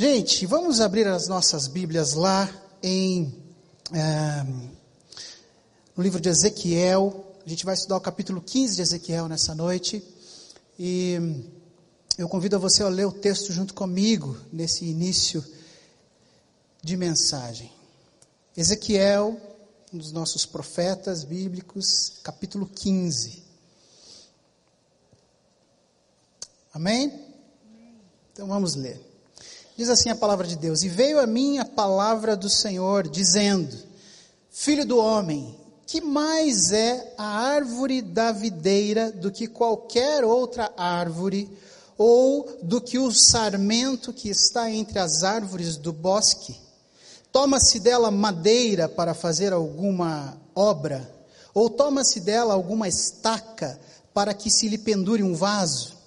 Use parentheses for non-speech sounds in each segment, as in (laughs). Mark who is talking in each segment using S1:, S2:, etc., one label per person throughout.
S1: Gente, vamos abrir as nossas Bíblias lá em é, no livro de Ezequiel. A gente vai estudar o capítulo 15 de Ezequiel nessa noite. E eu convido a você a ler o texto junto comigo nesse início de mensagem. Ezequiel, um dos nossos profetas bíblicos, capítulo 15. Amém? Então vamos ler. Diz assim a palavra de Deus: E veio a mim a palavra do Senhor, dizendo: Filho do homem, que mais é a árvore da videira do que qualquer outra árvore, ou do que o sarmento que está entre as árvores do bosque? Toma-se dela madeira para fazer alguma obra, ou toma-se dela alguma estaca para que se lhe pendure um vaso?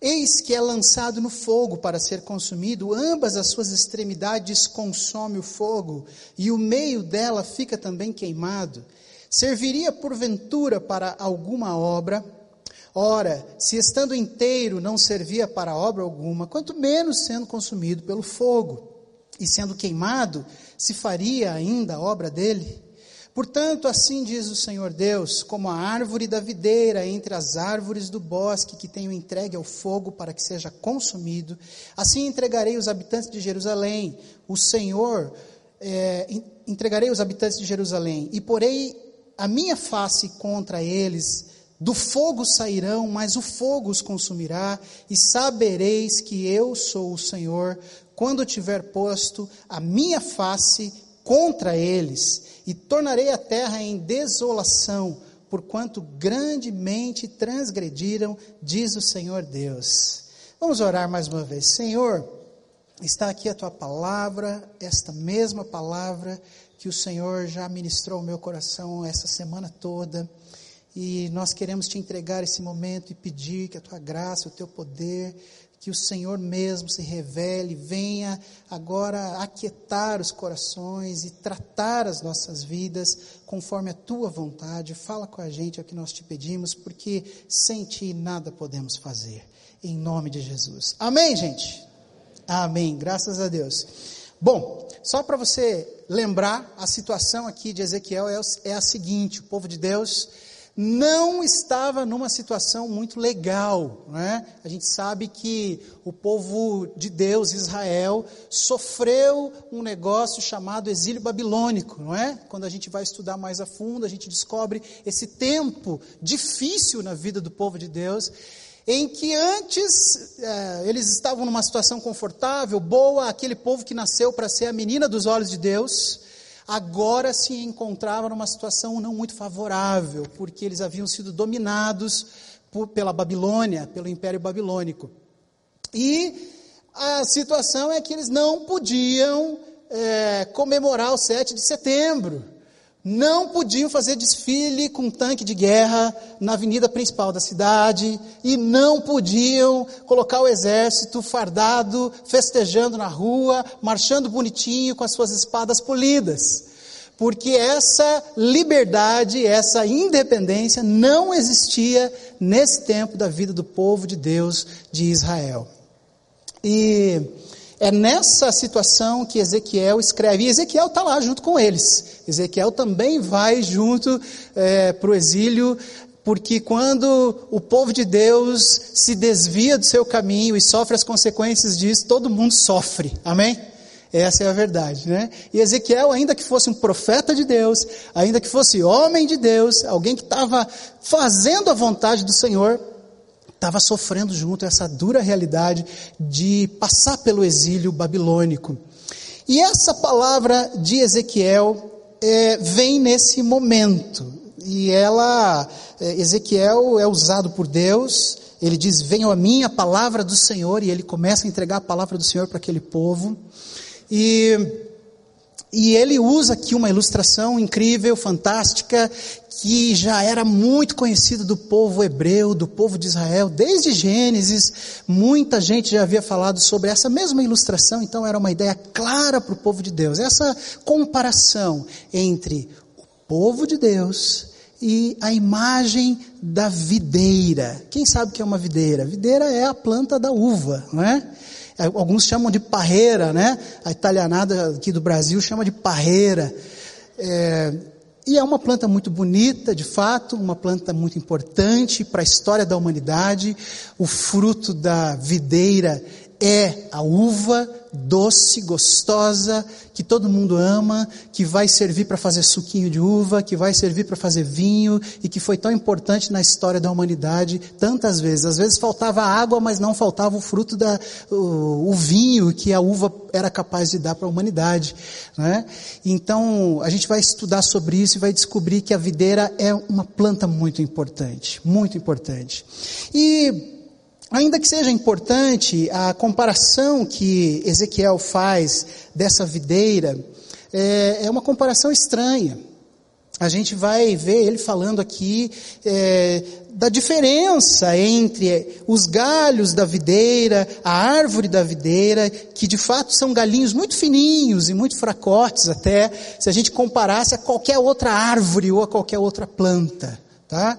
S1: Eis que é lançado no fogo para ser consumido, ambas as suas extremidades consome o fogo, e o meio dela fica também queimado. Serviria porventura para alguma obra? Ora, se estando inteiro não servia para obra alguma, quanto menos sendo consumido pelo fogo, e sendo queimado, se faria ainda a obra dele? Portanto, assim diz o Senhor Deus: como a árvore da videira entre as árvores do bosque que tenho entregue ao fogo para que seja consumido, assim entregarei os habitantes de Jerusalém. O Senhor é, entregarei os habitantes de Jerusalém e porei a minha face contra eles. Do fogo sairão, mas o fogo os consumirá, e sabereis que eu sou o Senhor, quando tiver posto a minha face contra eles e tornarei a terra em desolação, porquanto grandemente transgrediram, diz o Senhor Deus. Vamos orar mais uma vez. Senhor, está aqui a tua palavra, esta mesma palavra que o Senhor já ministrou ao meu coração essa semana toda. E nós queremos te entregar esse momento e pedir que a tua graça, o teu poder, que o Senhor mesmo se revele, venha agora aquietar os corações e tratar as nossas vidas conforme a tua vontade. Fala com a gente é o que nós te pedimos, porque sem ti nada podemos fazer. Em nome de Jesus. Amém, gente? Amém. Graças a Deus. Bom, só para você lembrar, a situação aqui de Ezequiel é, é a seguinte: o povo de Deus não estava numa situação muito legal. Né? A gente sabe que o povo de Deus, Israel, sofreu um negócio chamado exílio babilônico. Não é? Quando a gente vai estudar mais a fundo, a gente descobre esse tempo difícil na vida do povo de Deus em que antes é, eles estavam numa situação confortável, boa, aquele povo que nasceu para ser a menina dos olhos de Deus, agora se encontravam numa situação não muito favorável, porque eles haviam sido dominados por, pela Babilônia, pelo Império Babilônico. E a situação é que eles não podiam é, comemorar o 7 de setembro. Não podiam fazer desfile com tanque de guerra na avenida principal da cidade, e não podiam colocar o exército fardado, festejando na rua, marchando bonitinho com as suas espadas polidas. Porque essa liberdade, essa independência não existia nesse tempo da vida do povo de Deus de Israel. E é nessa situação que Ezequiel escreve, e Ezequiel está lá junto com eles. Ezequiel também vai junto é, para o exílio, porque quando o povo de Deus se desvia do seu caminho e sofre as consequências disso, todo mundo sofre. Amém? Essa é a verdade, né? E Ezequiel, ainda que fosse um profeta de Deus, ainda que fosse homem de Deus, alguém que estava fazendo a vontade do Senhor, estava sofrendo junto essa dura realidade de passar pelo exílio babilônico. E essa palavra de Ezequiel é, vem nesse momento. E ela, é, Ezequiel é usado por Deus, ele diz: Venham a mim a palavra do Senhor, e ele começa a entregar a palavra do Senhor para aquele povo. E e ele usa aqui uma ilustração incrível, fantástica, que já era muito conhecida do povo hebreu, do povo de Israel, desde Gênesis. Muita gente já havia falado sobre essa mesma ilustração, então era uma ideia clara para o povo de Deus. Essa comparação entre o povo de Deus e a imagem da videira. Quem sabe o que é uma videira? Videira é a planta da uva, não é? Alguns chamam de parreira, né? A italianada aqui do Brasil chama de parreira. É, e é uma planta muito bonita, de fato, uma planta muito importante para a história da humanidade. O fruto da videira é a uva doce, gostosa, que todo mundo ama, que vai servir para fazer suquinho de uva, que vai servir para fazer vinho e que foi tão importante na história da humanidade tantas vezes. Às vezes faltava água, mas não faltava o fruto da o, o vinho que a uva era capaz de dar para a humanidade, né? Então, a gente vai estudar sobre isso e vai descobrir que a videira é uma planta muito importante, muito importante. E Ainda que seja importante a comparação que Ezequiel faz dessa videira, é, é uma comparação estranha. A gente vai ver ele falando aqui é, da diferença entre os galhos da videira, a árvore da videira, que de fato são galinhos muito fininhos e muito fracotes até, se a gente comparasse a qualquer outra árvore ou a qualquer outra planta, tá?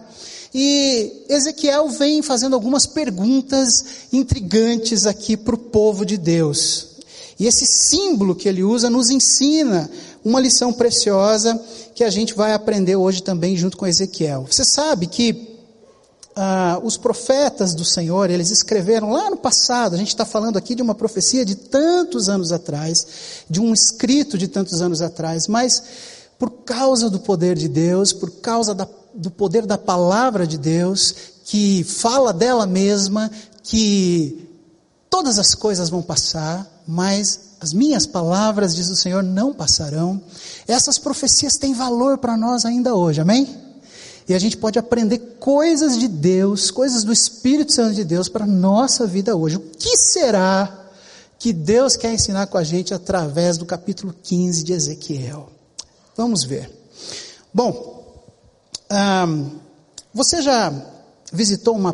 S1: E Ezequiel vem fazendo algumas perguntas intrigantes aqui para o povo de Deus. E esse símbolo que ele usa nos ensina uma lição preciosa que a gente vai aprender hoje também junto com Ezequiel. Você sabe que ah, os profetas do Senhor, eles escreveram lá no passado, a gente está falando aqui de uma profecia de tantos anos atrás, de um escrito de tantos anos atrás, mas por causa do poder de Deus, por causa da do poder da palavra de Deus, que fala dela mesma, que todas as coisas vão passar, mas as minhas palavras, diz o Senhor, não passarão. Essas profecias têm valor para nós ainda hoje, amém? E a gente pode aprender coisas de Deus, coisas do Espírito Santo de Deus para a nossa vida hoje. O que será que Deus quer ensinar com a gente através do capítulo 15 de Ezequiel? Vamos ver. Bom, você já visitou uma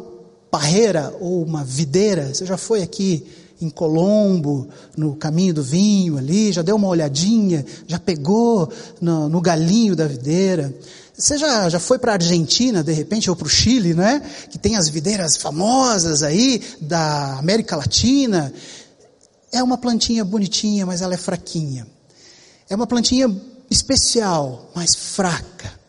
S1: parreira ou uma videira? Você já foi aqui em Colombo, no caminho do vinho ali, já deu uma olhadinha, já pegou no, no galinho da videira? Você já, já foi para a Argentina, de repente, ou para o Chile, não é? Que tem as videiras famosas aí da América Latina. É uma plantinha bonitinha, mas ela é fraquinha. É uma plantinha especial, mas fraca.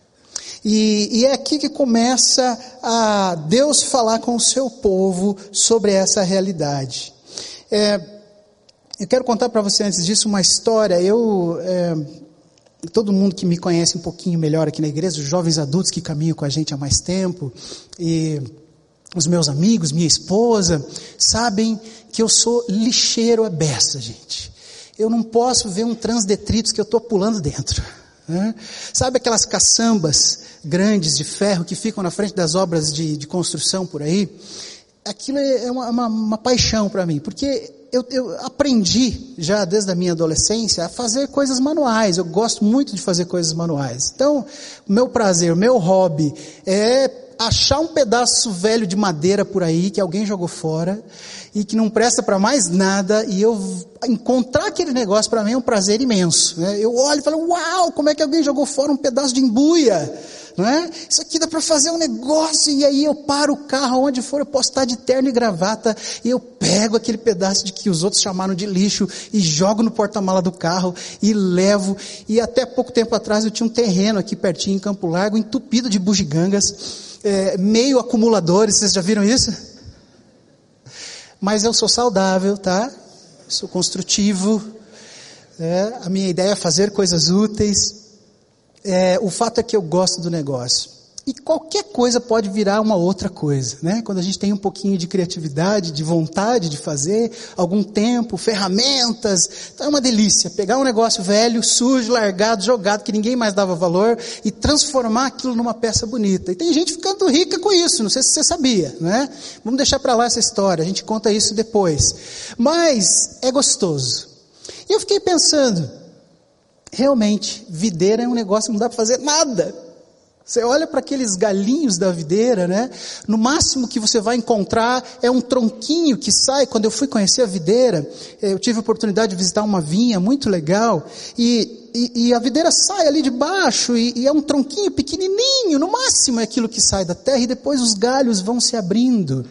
S1: E, e, é aqui que começa a Deus falar com o seu povo sobre essa realidade. É, eu quero contar para você antes disso uma história. Eu, é, todo mundo que me conhece um pouquinho melhor aqui na igreja, os jovens adultos que caminham com a gente há mais tempo, e os meus amigos, minha esposa, sabem que eu sou lixeiro a beça, gente. Eu não posso ver um transdetritos que eu estou pulando dentro. Né? Sabe aquelas caçambas grandes de ferro que ficam na frente das obras de, de construção por aí? Aquilo é uma, uma, uma paixão para mim, porque eu, eu, aprendi já desde a minha adolescência a fazer coisas manuais. Eu gosto muito de fazer coisas manuais. Então, meu prazer, meu hobby é achar um pedaço velho de madeira por aí que alguém jogou fora e que não presta para mais nada e eu encontrar aquele negócio para mim é um prazer imenso. Né? Eu olho e falo, uau, como é que alguém jogou fora um pedaço de embuia? Não é? Isso aqui dá para fazer um negócio e aí eu paro o carro onde for, eu posso estar de terno e gravata e eu pego aquele pedaço de que os outros chamaram de lixo e jogo no porta-mala do carro e levo. E até pouco tempo atrás eu tinha um terreno aqui pertinho em Campo Largo entupido de bugigangas é, meio acumuladores, vocês já viram isso? Mas eu sou saudável, tá? Sou construtivo. É, a minha ideia é fazer coisas úteis. É, o fato é que eu gosto do negócio. E qualquer coisa pode virar uma outra coisa, né? Quando a gente tem um pouquinho de criatividade, de vontade de fazer, algum tempo, ferramentas, então é uma delícia pegar um negócio velho, sujo, largado, jogado, que ninguém mais dava valor e transformar aquilo numa peça bonita. E tem gente ficando rica com isso, não sei se você sabia, né? Vamos deixar para lá essa história, a gente conta isso depois. Mas é gostoso. E eu fiquei pensando, realmente, videira é um negócio que não dá para fazer nada. Você olha para aqueles galinhos da videira, né? No máximo que você vai encontrar é um tronquinho que sai. Quando eu fui conhecer a videira, eh, eu tive a oportunidade de visitar uma vinha muito legal e, e, e a videira sai ali de baixo e, e é um tronquinho pequenininho. No máximo é aquilo que sai da terra e depois os galhos vão se abrindo.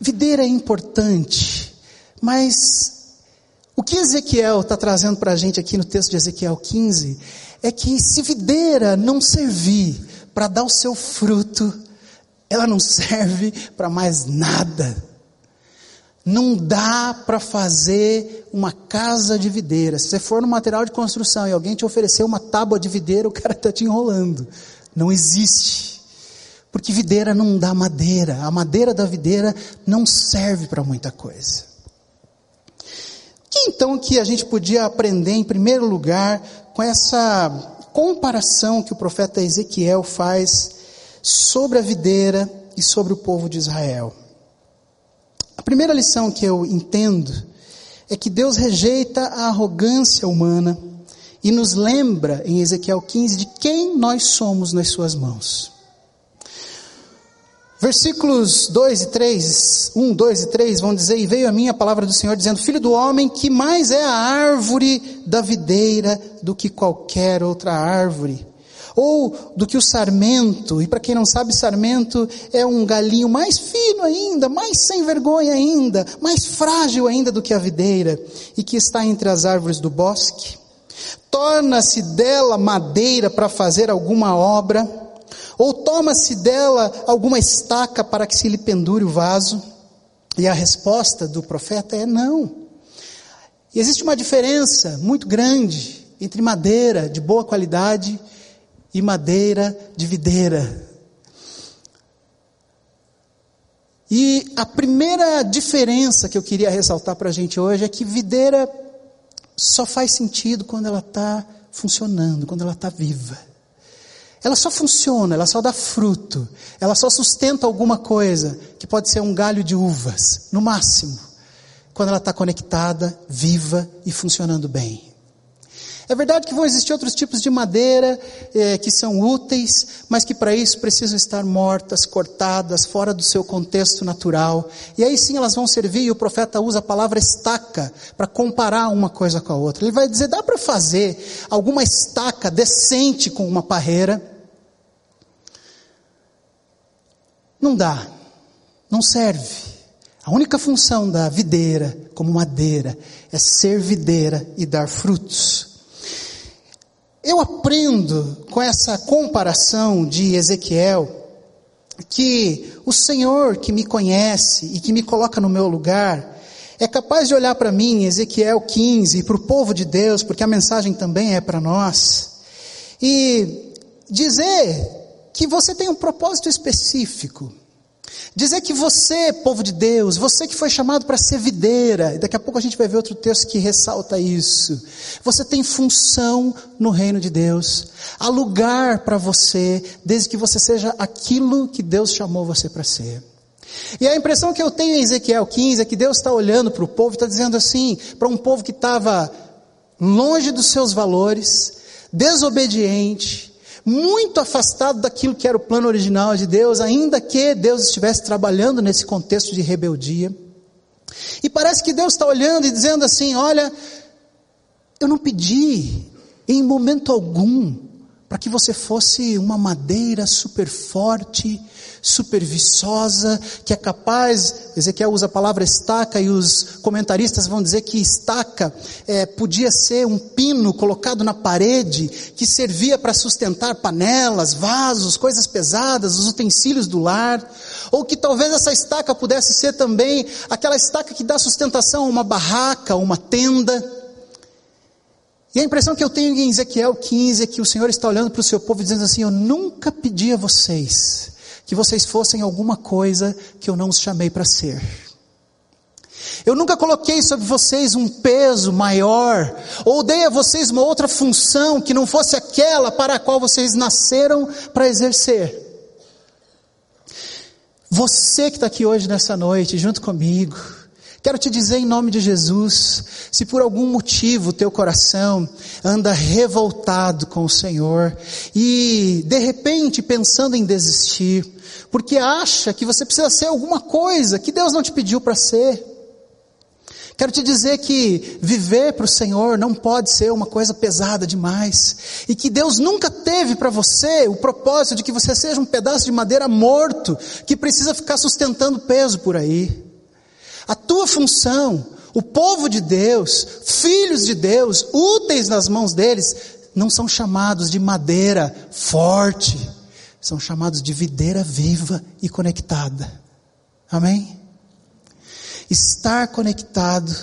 S1: Videira é importante Mas o que Ezequiel está trazendo para a gente aqui no texto de Ezequiel 15 é que se videira não servir para dar o seu fruto, ela não serve para mais nada. Não dá para fazer uma casa de videira. Se você for no material de construção e alguém te oferecer uma tábua de videira, o cara está te enrolando. Não existe. Porque videira não dá madeira. A madeira da videira não serve para muita coisa. O que então que a gente podia aprender em primeiro lugar com essa comparação que o profeta Ezequiel faz sobre a videira e sobre o povo de Israel? A primeira lição que eu entendo é que Deus rejeita a arrogância humana e nos lembra em Ezequiel 15 de quem nós somos nas suas mãos. Versículos 2 e 3, 1, 2 e 3 vão dizer: E veio a mim a palavra do Senhor, dizendo: Filho do homem, que mais é a árvore da videira do que qualquer outra árvore? Ou do que o sarmento, e para quem não sabe, sarmento é um galinho mais fino ainda, mais sem vergonha ainda, mais frágil ainda do que a videira, e que está entre as árvores do bosque. Torna-se dela madeira para fazer alguma obra, ou toma-se dela alguma estaca para que se lhe pendure o vaso? E a resposta do profeta é não. E existe uma diferença muito grande entre madeira de boa qualidade e madeira de videira. E a primeira diferença que eu queria ressaltar para a gente hoje é que videira só faz sentido quando ela está funcionando, quando ela está viva. Ela só funciona, ela só dá fruto, ela só sustenta alguma coisa, que pode ser um galho de uvas, no máximo, quando ela está conectada, viva e funcionando bem. É verdade que vão existir outros tipos de madeira eh, que são úteis, mas que para isso precisam estar mortas, cortadas, fora do seu contexto natural. E aí sim elas vão servir, e o profeta usa a palavra estaca para comparar uma coisa com a outra. Ele vai dizer: dá para fazer alguma estaca decente com uma parreira? Não dá, não serve. A única função da videira, como madeira, é ser videira e dar frutos. Eu aprendo com essa comparação de Ezequiel que o Senhor que me conhece e que me coloca no meu lugar é capaz de olhar para mim, Ezequiel 15, e para o povo de Deus, porque a mensagem também é para nós, e dizer que você tem um propósito específico. Dizer que você, povo de Deus, você que foi chamado para ser videira, e daqui a pouco a gente vai ver outro texto que ressalta isso. Você tem função no reino de Deus. Há lugar para você, desde que você seja aquilo que Deus chamou você para ser. E a impressão que eu tenho em Ezequiel 15 é que Deus está olhando para o povo e está dizendo assim, para um povo que estava longe dos seus valores, desobediente, muito afastado daquilo que era o plano original de Deus, ainda que Deus estivesse trabalhando nesse contexto de rebeldia. E parece que Deus está olhando e dizendo assim: olha, eu não pedi em momento algum para que você fosse uma madeira super forte, super viçosa, que é capaz, Ezequiel usa a palavra estaca, e os comentaristas vão dizer que estaca é, podia ser um pino colocado na parede, que servia para sustentar panelas, vasos, coisas pesadas, os utensílios do lar, ou que talvez essa estaca pudesse ser também aquela estaca que dá sustentação a uma barraca, uma tenda, e a impressão que eu tenho em Ezequiel 15 é que o Senhor está olhando para o seu povo e dizendo assim: Eu nunca pedi a vocês que vocês fossem alguma coisa que eu não os chamei para ser. Eu nunca coloquei sobre vocês um peso maior, ou dei a vocês uma outra função que não fosse aquela para a qual vocês nasceram para exercer. Você que está aqui hoje nessa noite, junto comigo, Quero te dizer em nome de Jesus, se por algum motivo teu coração anda revoltado com o Senhor e de repente pensando em desistir, porque acha que você precisa ser alguma coisa que Deus não te pediu para ser. Quero te dizer que viver para o Senhor não pode ser uma coisa pesada demais, e que Deus nunca teve para você o propósito de que você seja um pedaço de madeira morto que precisa ficar sustentando peso por aí. A tua função, o povo de Deus, filhos de Deus, úteis nas mãos deles, não são chamados de madeira forte, são chamados de videira viva e conectada. Amém? Estar conectado,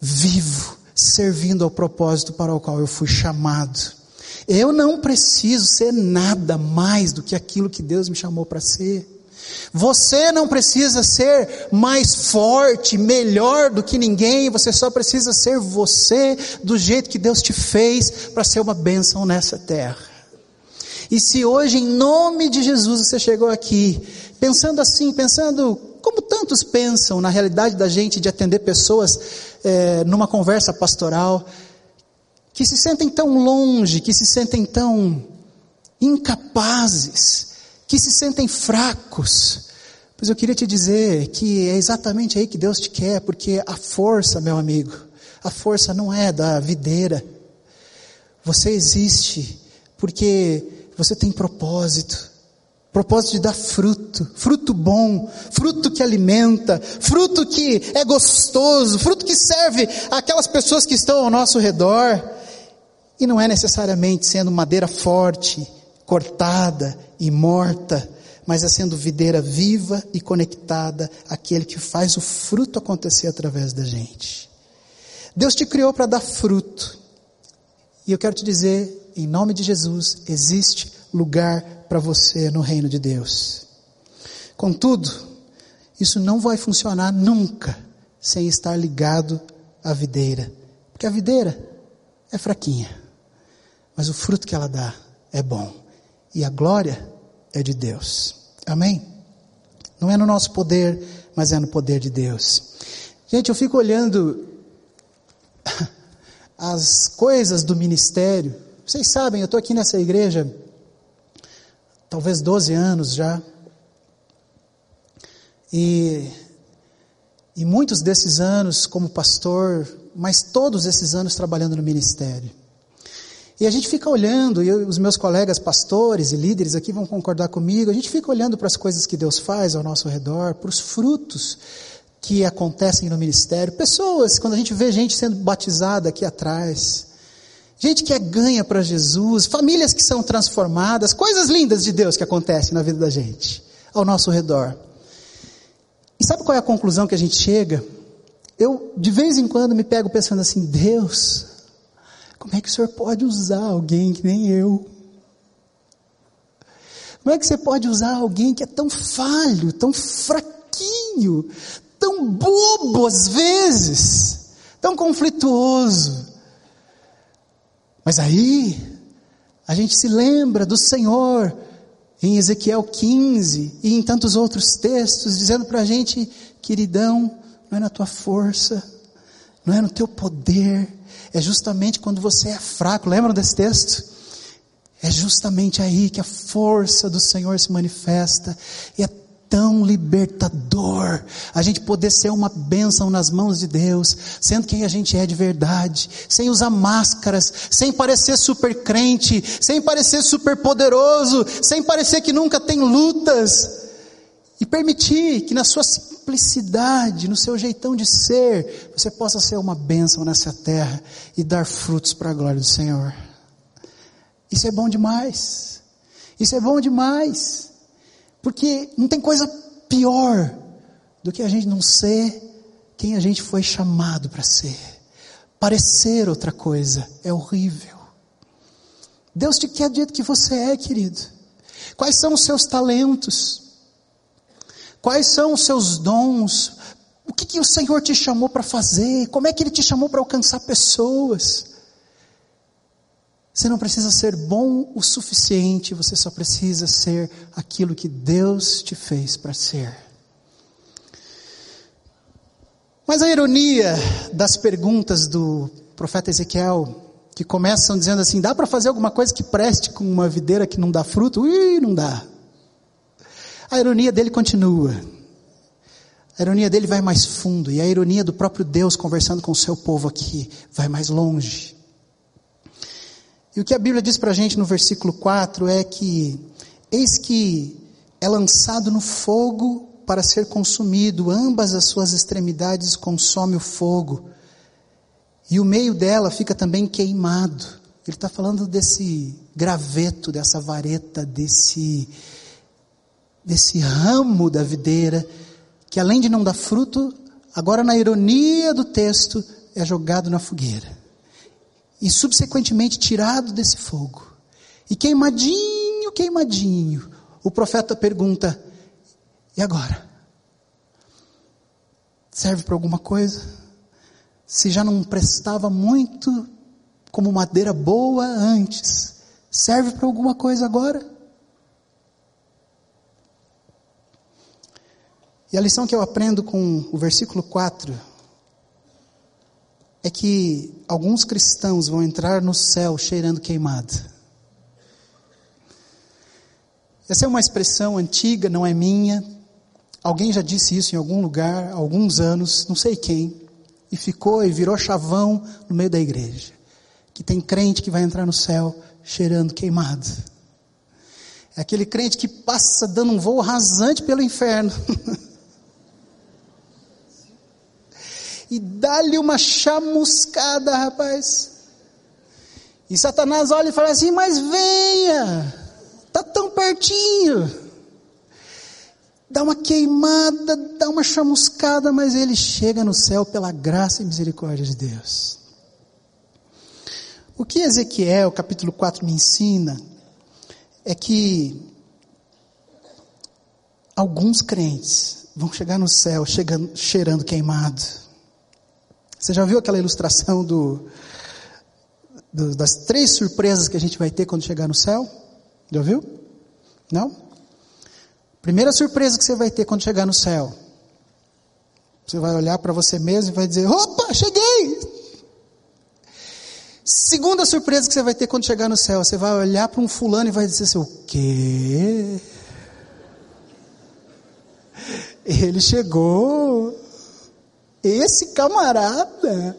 S1: vivo, servindo ao propósito para o qual eu fui chamado. Eu não preciso ser nada mais do que aquilo que Deus me chamou para ser. Você não precisa ser mais forte, melhor do que ninguém, você só precisa ser você do jeito que Deus te fez para ser uma bênção nessa terra. E se hoje, em nome de Jesus, você chegou aqui, pensando assim, pensando como tantos pensam na realidade da gente de atender pessoas é, numa conversa pastoral, que se sentem tão longe, que se sentem tão incapazes, que se sentem fracos. Pois eu queria te dizer que é exatamente aí que Deus te quer, porque a força, meu amigo, a força não é da videira. Você existe porque você tem propósito. Propósito de dar fruto, fruto bom, fruto que alimenta, fruto que é gostoso, fruto que serve aquelas pessoas que estão ao nosso redor. E não é necessariamente sendo madeira forte, cortada e morta, mas é sendo videira viva e conectada àquele que faz o fruto acontecer através da gente. Deus te criou para dar fruto. E eu quero te dizer, em nome de Jesus, existe lugar para você no reino de Deus. Contudo, isso não vai funcionar nunca sem estar ligado à videira. Porque a videira é fraquinha, mas o fruto que ela dá é bom. E a glória é de Deus. Amém? Não é no nosso poder, mas é no poder de Deus. Gente, eu fico olhando (laughs) as coisas do ministério. Vocês sabem, eu estou aqui nessa igreja, talvez 12 anos já. E, e muitos desses anos como pastor, mas todos esses anos trabalhando no ministério. E a gente fica olhando, e eu, os meus colegas pastores e líderes aqui vão concordar comigo, a gente fica olhando para as coisas que Deus faz ao nosso redor, para os frutos que acontecem no ministério. Pessoas, quando a gente vê gente sendo batizada aqui atrás, gente que é ganha para Jesus, famílias que são transformadas, coisas lindas de Deus que acontecem na vida da gente, ao nosso redor. E sabe qual é a conclusão que a gente chega? Eu, de vez em quando, me pego pensando assim: Deus, como é que o Senhor pode usar alguém que nem eu? Como é que você pode usar alguém que é tão falho, tão fraquinho, tão bobo às vezes, tão conflituoso? Mas aí, a gente se lembra do Senhor em Ezequiel 15 e em tantos outros textos, dizendo para a gente, queridão, não é na tua força, não é no teu poder, é justamente quando você é fraco. Lembram desse texto? É justamente aí que a força do Senhor se manifesta. E é tão libertador a gente poder ser uma bênção nas mãos de Deus, sendo quem a gente é de verdade, sem usar máscaras, sem parecer super crente, sem parecer super poderoso, sem parecer que nunca tem lutas. E permitir que na sua simplicidade, no seu jeitão de ser, você possa ser uma bênção nessa terra e dar frutos para a glória do Senhor. Isso é bom demais. Isso é bom demais. Porque não tem coisa pior do que a gente não ser quem a gente foi chamado para ser. Parecer outra coisa é horrível. Deus te quer do jeito que você é, querido. Quais são os seus talentos? Quais são os seus dons? O que, que o Senhor te chamou para fazer? Como é que Ele te chamou para alcançar pessoas? Você não precisa ser bom o suficiente, você só precisa ser aquilo que Deus te fez para ser. Mas a ironia das perguntas do profeta Ezequiel, que começam dizendo assim: dá para fazer alguma coisa que preste com uma videira que não dá fruto? Ui, não dá. A ironia dele continua. A ironia dele vai mais fundo. E a ironia do próprio Deus conversando com o seu povo aqui vai mais longe. E o que a Bíblia diz para a gente no versículo 4 é que, eis que é lançado no fogo para ser consumido, ambas as suas extremidades consome o fogo, e o meio dela fica também queimado. Ele está falando desse graveto, dessa vareta, desse, desse ramo da videira, que além de não dar fruto, agora na ironia do texto, é jogado na fogueira. E subsequentemente tirado desse fogo. E queimadinho, queimadinho, o profeta pergunta: e agora? Serve para alguma coisa? Se já não prestava muito como madeira boa antes, serve para alguma coisa agora? E a lição que eu aprendo com o versículo 4 é que alguns cristãos vão entrar no céu cheirando queimado. Essa é uma expressão antiga, não é minha. Alguém já disse isso em algum lugar, há alguns anos, não sei quem, e ficou e virou chavão no meio da igreja. Que tem crente que vai entrar no céu cheirando queimado. É aquele crente que passa dando um voo rasante pelo inferno. (laughs) e dá-lhe uma chamuscada, rapaz. E Satanás olha e fala assim: Mas venha, está tão pertinho. Dá uma queimada, dá uma chamuscada, mas ele chega no céu pela graça e misericórdia de Deus. O que Ezequiel, capítulo 4, me ensina é que alguns crentes vão chegar no céu chegando, cheirando queimado. Você já viu aquela ilustração do, do, das três surpresas que a gente vai ter quando chegar no céu? Já viu? Não? Primeira surpresa que você vai ter quando chegar no céu. Você vai olhar para você mesmo e vai dizer: opa, cheguei! Segunda surpresa que você vai ter quando chegar no céu, você vai olhar para um fulano e vai dizer assim: o quê? Ele chegou. Esse camarada.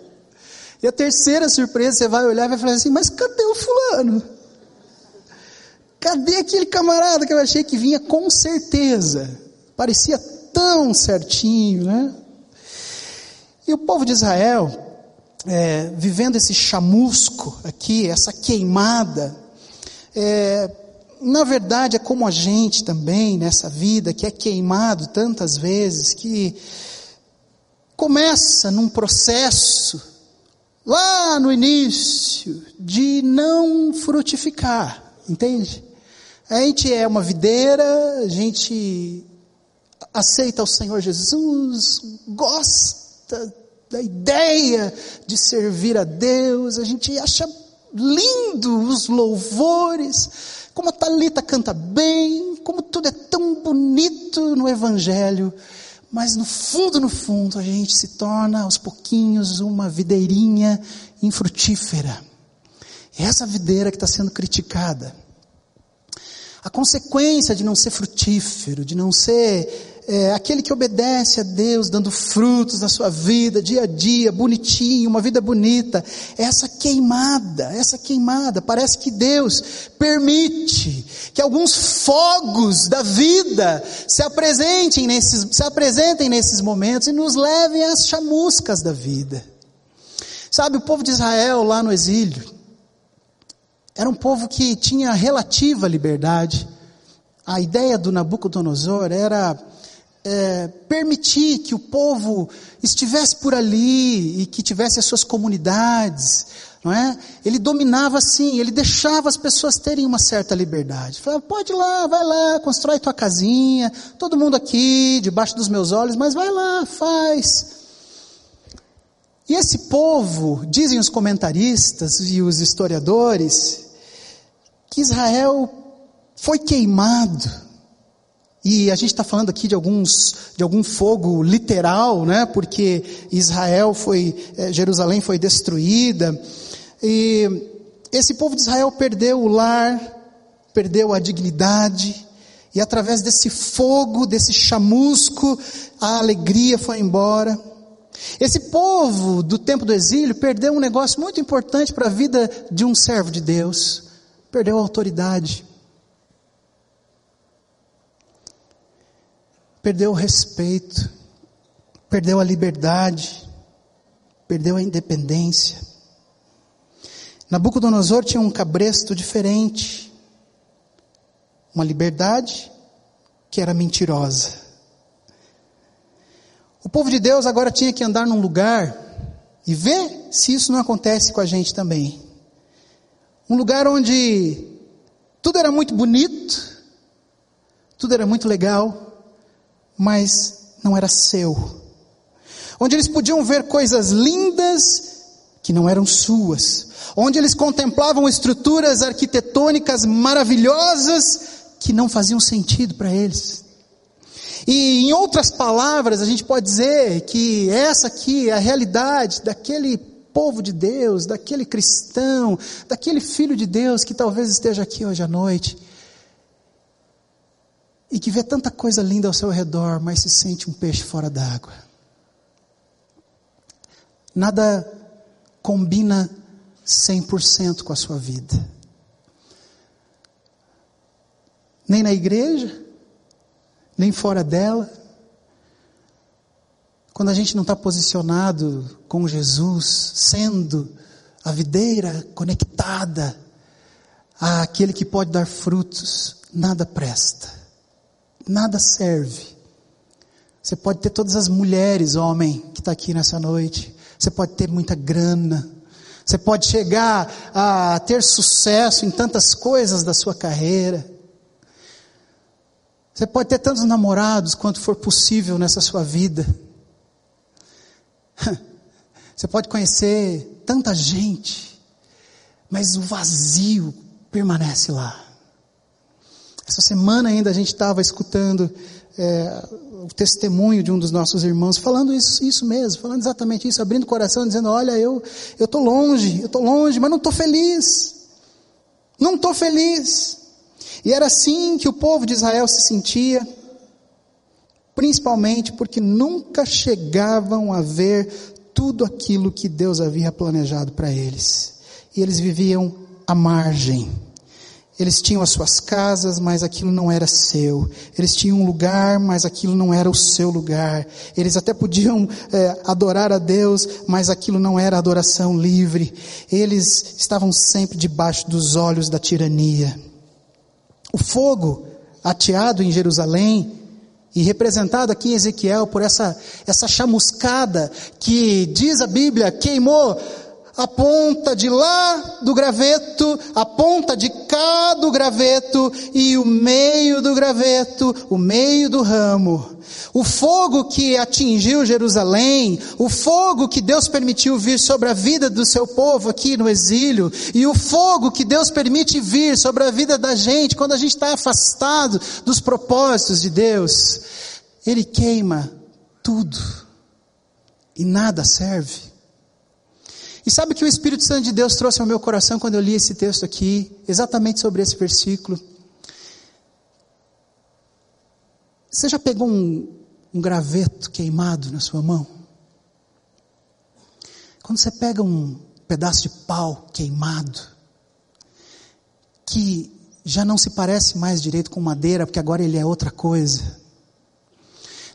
S1: E a terceira surpresa, você vai olhar e vai falar assim: mas cadê o fulano? Cadê aquele camarada que eu achei que vinha com certeza? Parecia tão certinho, né? E o povo de Israel, é, vivendo esse chamusco aqui, essa queimada, é, na verdade é como a gente também nessa vida, que é queimado tantas vezes, que começa num processo, lá no início, de não frutificar, entende? A gente é uma videira, a gente aceita o Senhor Jesus, gosta da ideia de servir a Deus, a gente acha lindo os louvores, como a Talita canta bem, como tudo é tão bonito no Evangelho. Mas no fundo, no fundo, a gente se torna aos pouquinhos uma videirinha infrutífera. É essa videira que está sendo criticada. A consequência de não ser frutífero, de não ser é, aquele que obedece a Deus, dando frutos na sua vida, dia a dia, bonitinho, uma vida bonita, é essa queimada, essa queimada. Parece que Deus permite que alguns fogos da vida se apresentem nesses, se apresentem nesses momentos e nos levem às chamuscas da vida. Sabe, o povo de Israel lá no exílio, era um povo que tinha relativa liberdade. A ideia do Nabucodonosor era é, permitir que o povo estivesse por ali e que tivesse as suas comunidades, não é? Ele dominava assim, ele deixava as pessoas terem uma certa liberdade. Falava, pode ir lá, vai lá, constrói tua casinha, todo mundo aqui, debaixo dos meus olhos, mas vai lá, faz. E esse povo, dizem os comentaristas e os historiadores, que Israel foi queimado e a gente está falando aqui de alguns, de algum fogo literal, né? Porque Israel foi, é, Jerusalém foi destruída. E esse povo de Israel perdeu o lar, perdeu a dignidade, e através desse fogo, desse chamusco, a alegria foi embora. Esse povo do tempo do exílio perdeu um negócio muito importante para a vida de um servo de Deus: perdeu a autoridade. Perdeu o respeito, perdeu a liberdade, perdeu a independência. Nabucodonosor tinha um cabresto diferente, uma liberdade que era mentirosa. O povo de Deus agora tinha que andar num lugar e ver se isso não acontece com a gente também. Um lugar onde tudo era muito bonito, tudo era muito legal, mas não era seu. Onde eles podiam ver coisas lindas que não eram suas. Onde eles contemplavam estruturas arquitetônicas maravilhosas que não faziam sentido para eles. E em outras palavras, a gente pode dizer que essa aqui é a realidade daquele povo de Deus, daquele cristão, daquele filho de Deus que talvez esteja aqui hoje à noite e que vê tanta coisa linda ao seu redor, mas se sente um peixe fora d'água. Nada combina 100% com a sua vida. Nem na igreja, nem fora dela. Quando a gente não está posicionado com Jesus, sendo a videira conectada àquele que pode dar frutos, nada presta nada serve. Você pode ter todas as mulheres, homem, que está aqui nessa noite. Você pode ter muita grana. Você pode chegar a ter sucesso em tantas coisas da sua carreira. Você pode ter tantos namorados quanto for possível nessa sua vida. (laughs) Você pode conhecer tanta gente, mas o vazio permanece lá. Essa semana ainda a gente estava escutando é, o testemunho de um dos nossos irmãos falando isso, isso mesmo, falando exatamente isso, abrindo o coração, dizendo: Olha, eu estou longe, eu estou longe, mas não estou feliz, não estou feliz. E era assim que o povo de Israel se sentia, principalmente porque nunca chegavam a ver tudo aquilo que Deus havia planejado para eles, e eles viviam à margem eles tinham as suas casas, mas aquilo não era seu. Eles tinham um lugar, mas aquilo não era o seu lugar. Eles até podiam é, adorar a Deus, mas aquilo não era adoração livre. Eles estavam sempre debaixo dos olhos da tirania. O fogo ateado em Jerusalém e representado aqui em Ezequiel por essa, essa chamuscada que diz a Bíblia queimou a ponta de lá do graveto, a ponta de cá do graveto e o meio do graveto, o meio do ramo. O fogo que atingiu Jerusalém, o fogo que Deus permitiu vir sobre a vida do seu povo aqui no exílio, e o fogo que Deus permite vir sobre a vida da gente quando a gente está afastado dos propósitos de Deus, ele queima tudo e nada serve. E sabe o que o Espírito Santo de Deus trouxe ao meu coração quando eu li esse texto aqui, exatamente sobre esse versículo? Você já pegou um, um graveto queimado na sua mão? Quando você pega um pedaço de pau queimado, que já não se parece mais direito com madeira, porque agora ele é outra coisa.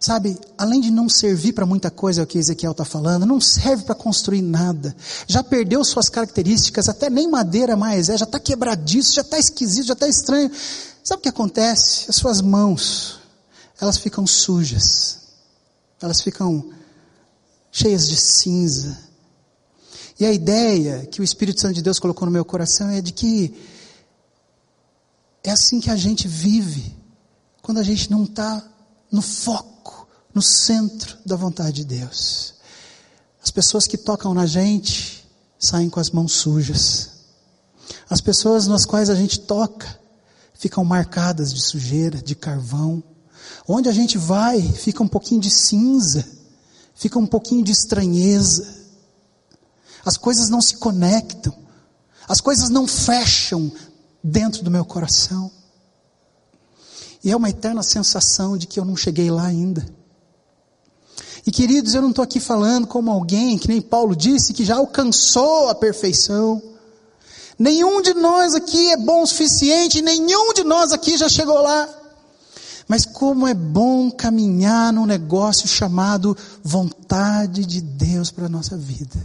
S1: Sabe, além de não servir para muita coisa, é o que Ezequiel está falando, não serve para construir nada. Já perdeu suas características, até nem madeira mais é, já está quebradiço, já está esquisito, já está estranho. Sabe o que acontece? As suas mãos, elas ficam sujas, elas ficam cheias de cinza. E a ideia que o Espírito Santo de Deus colocou no meu coração é de que é assim que a gente vive, quando a gente não está no foco no centro da vontade de Deus. As pessoas que tocam na gente saem com as mãos sujas. As pessoas nas quais a gente toca ficam marcadas de sujeira, de carvão. Onde a gente vai, fica um pouquinho de cinza, fica um pouquinho de estranheza. As coisas não se conectam, as coisas não fecham dentro do meu coração. E é uma eterna sensação de que eu não cheguei lá ainda. E queridos, eu não estou aqui falando como alguém que nem Paulo disse que já alcançou a perfeição. Nenhum de nós aqui é bom o suficiente, nenhum de nós aqui já chegou lá. Mas como é bom caminhar num negócio chamado vontade de Deus para a nossa vida.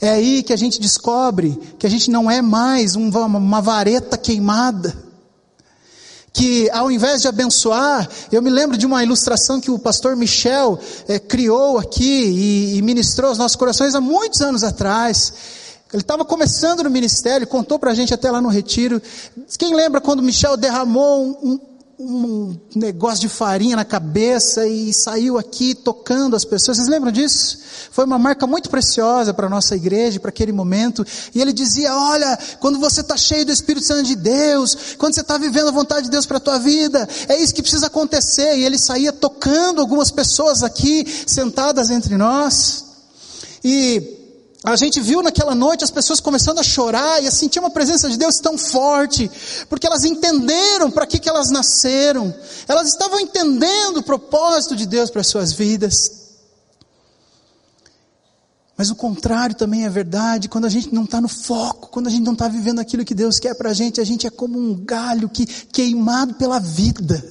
S1: É aí que a gente descobre que a gente não é mais uma, uma vareta queimada que ao invés de abençoar, eu me lembro de uma ilustração que o pastor Michel é, criou aqui e, e ministrou aos nossos corações há muitos anos atrás. Ele estava começando no ministério, contou para a gente até lá no retiro. Quem lembra quando Michel derramou um, um negócio de farinha na cabeça e saiu aqui tocando as pessoas. Vocês lembram disso? Foi uma marca muito preciosa para a nossa igreja, para aquele momento. E ele dizia: Olha, quando você está cheio do Espírito Santo de Deus, quando você está vivendo a vontade de Deus para a tua vida, é isso que precisa acontecer. E ele saía tocando algumas pessoas aqui, sentadas entre nós. E a gente viu naquela noite as pessoas começando a chorar e a sentir uma presença de Deus tão forte, porque elas entenderam para que, que elas nasceram, elas estavam entendendo o propósito de Deus para as suas vidas. Mas o contrário também é verdade, quando a gente não está no foco, quando a gente não está vivendo aquilo que Deus quer para a gente, a gente é como um galho que, queimado pela vida,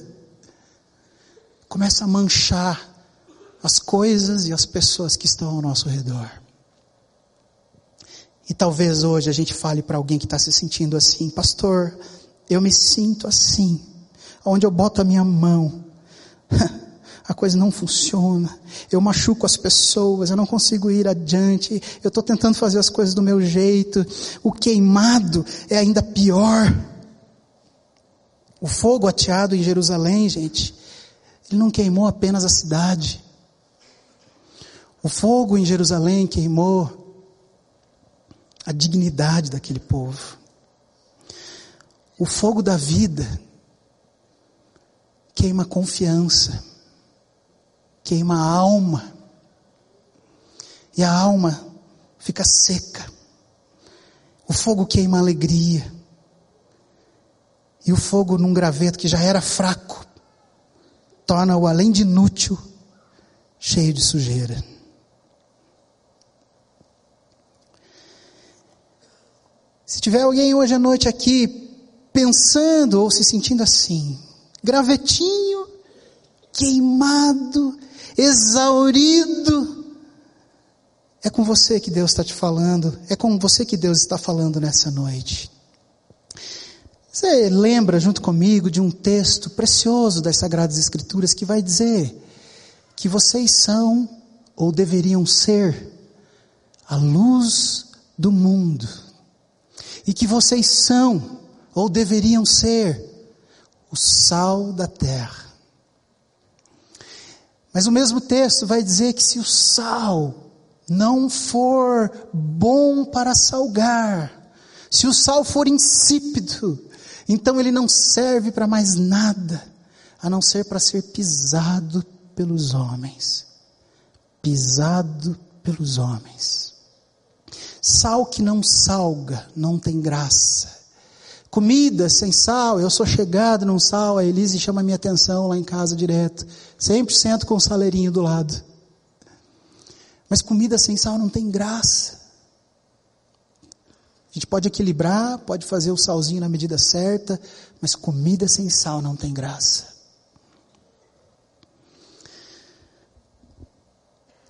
S1: começa a manchar as coisas e as pessoas que estão ao nosso redor. E talvez hoje a gente fale para alguém que está se sentindo assim, pastor, eu me sinto assim, onde eu boto a minha mão, (laughs) a coisa não funciona, eu machuco as pessoas, eu não consigo ir adiante, eu estou tentando fazer as coisas do meu jeito, o queimado é ainda pior. O fogo ateado em Jerusalém, gente, ele não queimou apenas a cidade. O fogo em Jerusalém queimou a dignidade daquele povo. O fogo da vida queima confiança, queima a alma, e a alma fica seca. O fogo queima alegria, e o fogo num graveto que já era fraco, torna-o além de inútil, cheio de sujeira. Se tiver alguém hoje à noite aqui pensando ou se sentindo assim, gravetinho, queimado, exaurido, é com você que Deus está te falando, é com você que Deus está falando nessa noite. Você lembra junto comigo de um texto precioso das Sagradas Escrituras que vai dizer que vocês são ou deveriam ser a luz do mundo e que vocês são, ou deveriam ser, o sal da terra. Mas o mesmo texto vai dizer que se o sal não for bom para salgar, se o sal for insípido, então ele não serve para mais nada, a não ser para ser pisado pelos homens. Pisado pelos homens. Sal que não salga, não tem graça. Comida sem sal, eu sou chegado num sal, a Elise chama minha atenção lá em casa direto. 100% com o saleirinho do lado. Mas comida sem sal não tem graça. A gente pode equilibrar, pode fazer o salzinho na medida certa, mas comida sem sal não tem graça.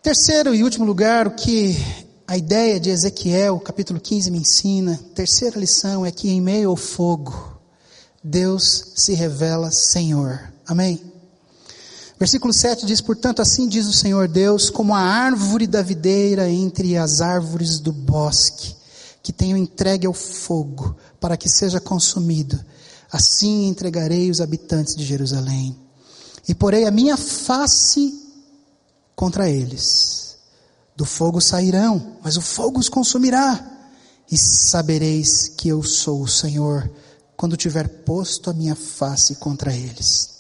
S1: Terceiro e último lugar, o que a ideia de Ezequiel, capítulo 15, me ensina, terceira lição é que em meio ao fogo, Deus se revela Senhor. Amém? Versículo 7 diz: Portanto, assim diz o Senhor Deus, como a árvore da videira entre as árvores do bosque, que tenho entregue ao fogo, para que seja consumido, assim entregarei os habitantes de Jerusalém, e porei a minha face contra eles do fogo sairão, mas o fogo os consumirá. E sabereis que eu sou o Senhor, quando tiver posto a minha face contra eles.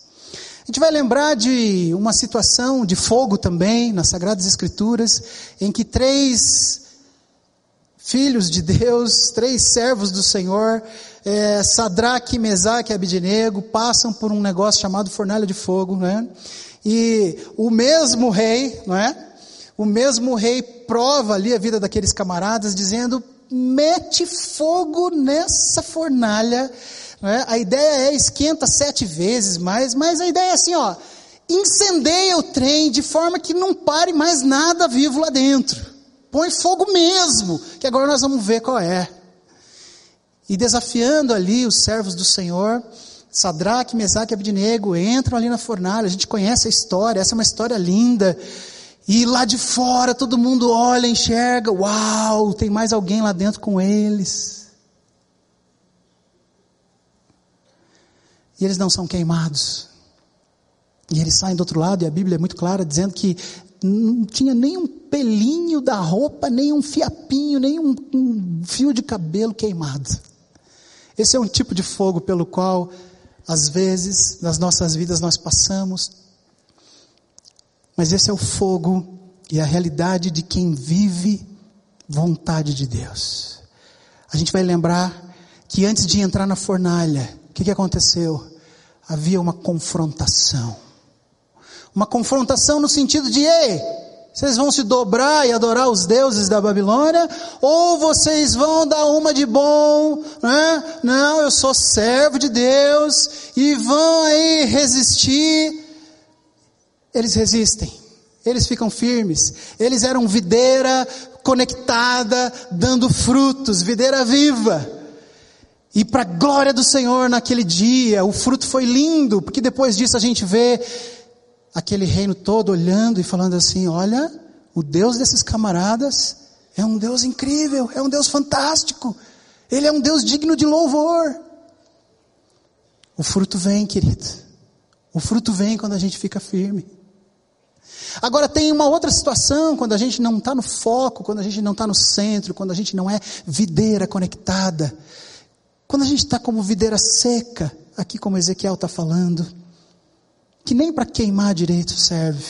S1: A gente vai lembrar de uma situação de fogo também, nas Sagradas Escrituras, em que três filhos de Deus, três servos do Senhor, é, Sadraque, Mesaque e Abidinego, passam por um negócio chamado fornalha de fogo, né? E o mesmo rei, não é? O mesmo rei prova ali a vida daqueles camaradas, dizendo mete fogo nessa fornalha. Né? A ideia é esquenta sete vezes mais, mas a ideia é assim, ó, incendeia o trem de forma que não pare mais nada vivo lá dentro. Põe fogo mesmo, que agora nós vamos ver qual é. E desafiando ali os servos do Senhor, Sadraque, Mesaque e Abednego entram ali na fornalha, a gente conhece a história, essa é uma história linda. E lá de fora todo mundo olha, enxerga, uau, tem mais alguém lá dentro com eles. E eles não são queimados. E eles saem do outro lado, e a Bíblia é muito clara, dizendo que não tinha nem um pelinho da roupa, nem um fiapinho, nem um, um fio de cabelo queimado. Esse é um tipo de fogo pelo qual, às vezes, nas nossas vidas nós passamos. Mas esse é o fogo e a realidade de quem vive vontade de Deus. A gente vai lembrar que antes de entrar na fornalha, o que, que aconteceu? Havia uma confrontação. Uma confrontação no sentido de, ei, vocês vão se dobrar e adorar os deuses da Babilônia, ou vocês vão dar uma de bom, né? Não, eu sou servo de Deus, e vão aí resistir. Eles resistem, eles ficam firmes, eles eram videira conectada, dando frutos, videira viva. E para a glória do Senhor naquele dia, o fruto foi lindo, porque depois disso a gente vê aquele reino todo olhando e falando assim: olha, o Deus desses camaradas é um Deus incrível, é um Deus fantástico, Ele é um Deus digno de louvor. O fruto vem, querido. O fruto vem quando a gente fica firme. Agora tem uma outra situação, quando a gente não está no foco, quando a gente não está no centro, quando a gente não é videira conectada. Quando a gente está como videira seca, aqui como Ezequiel está falando que nem para queimar direito serve.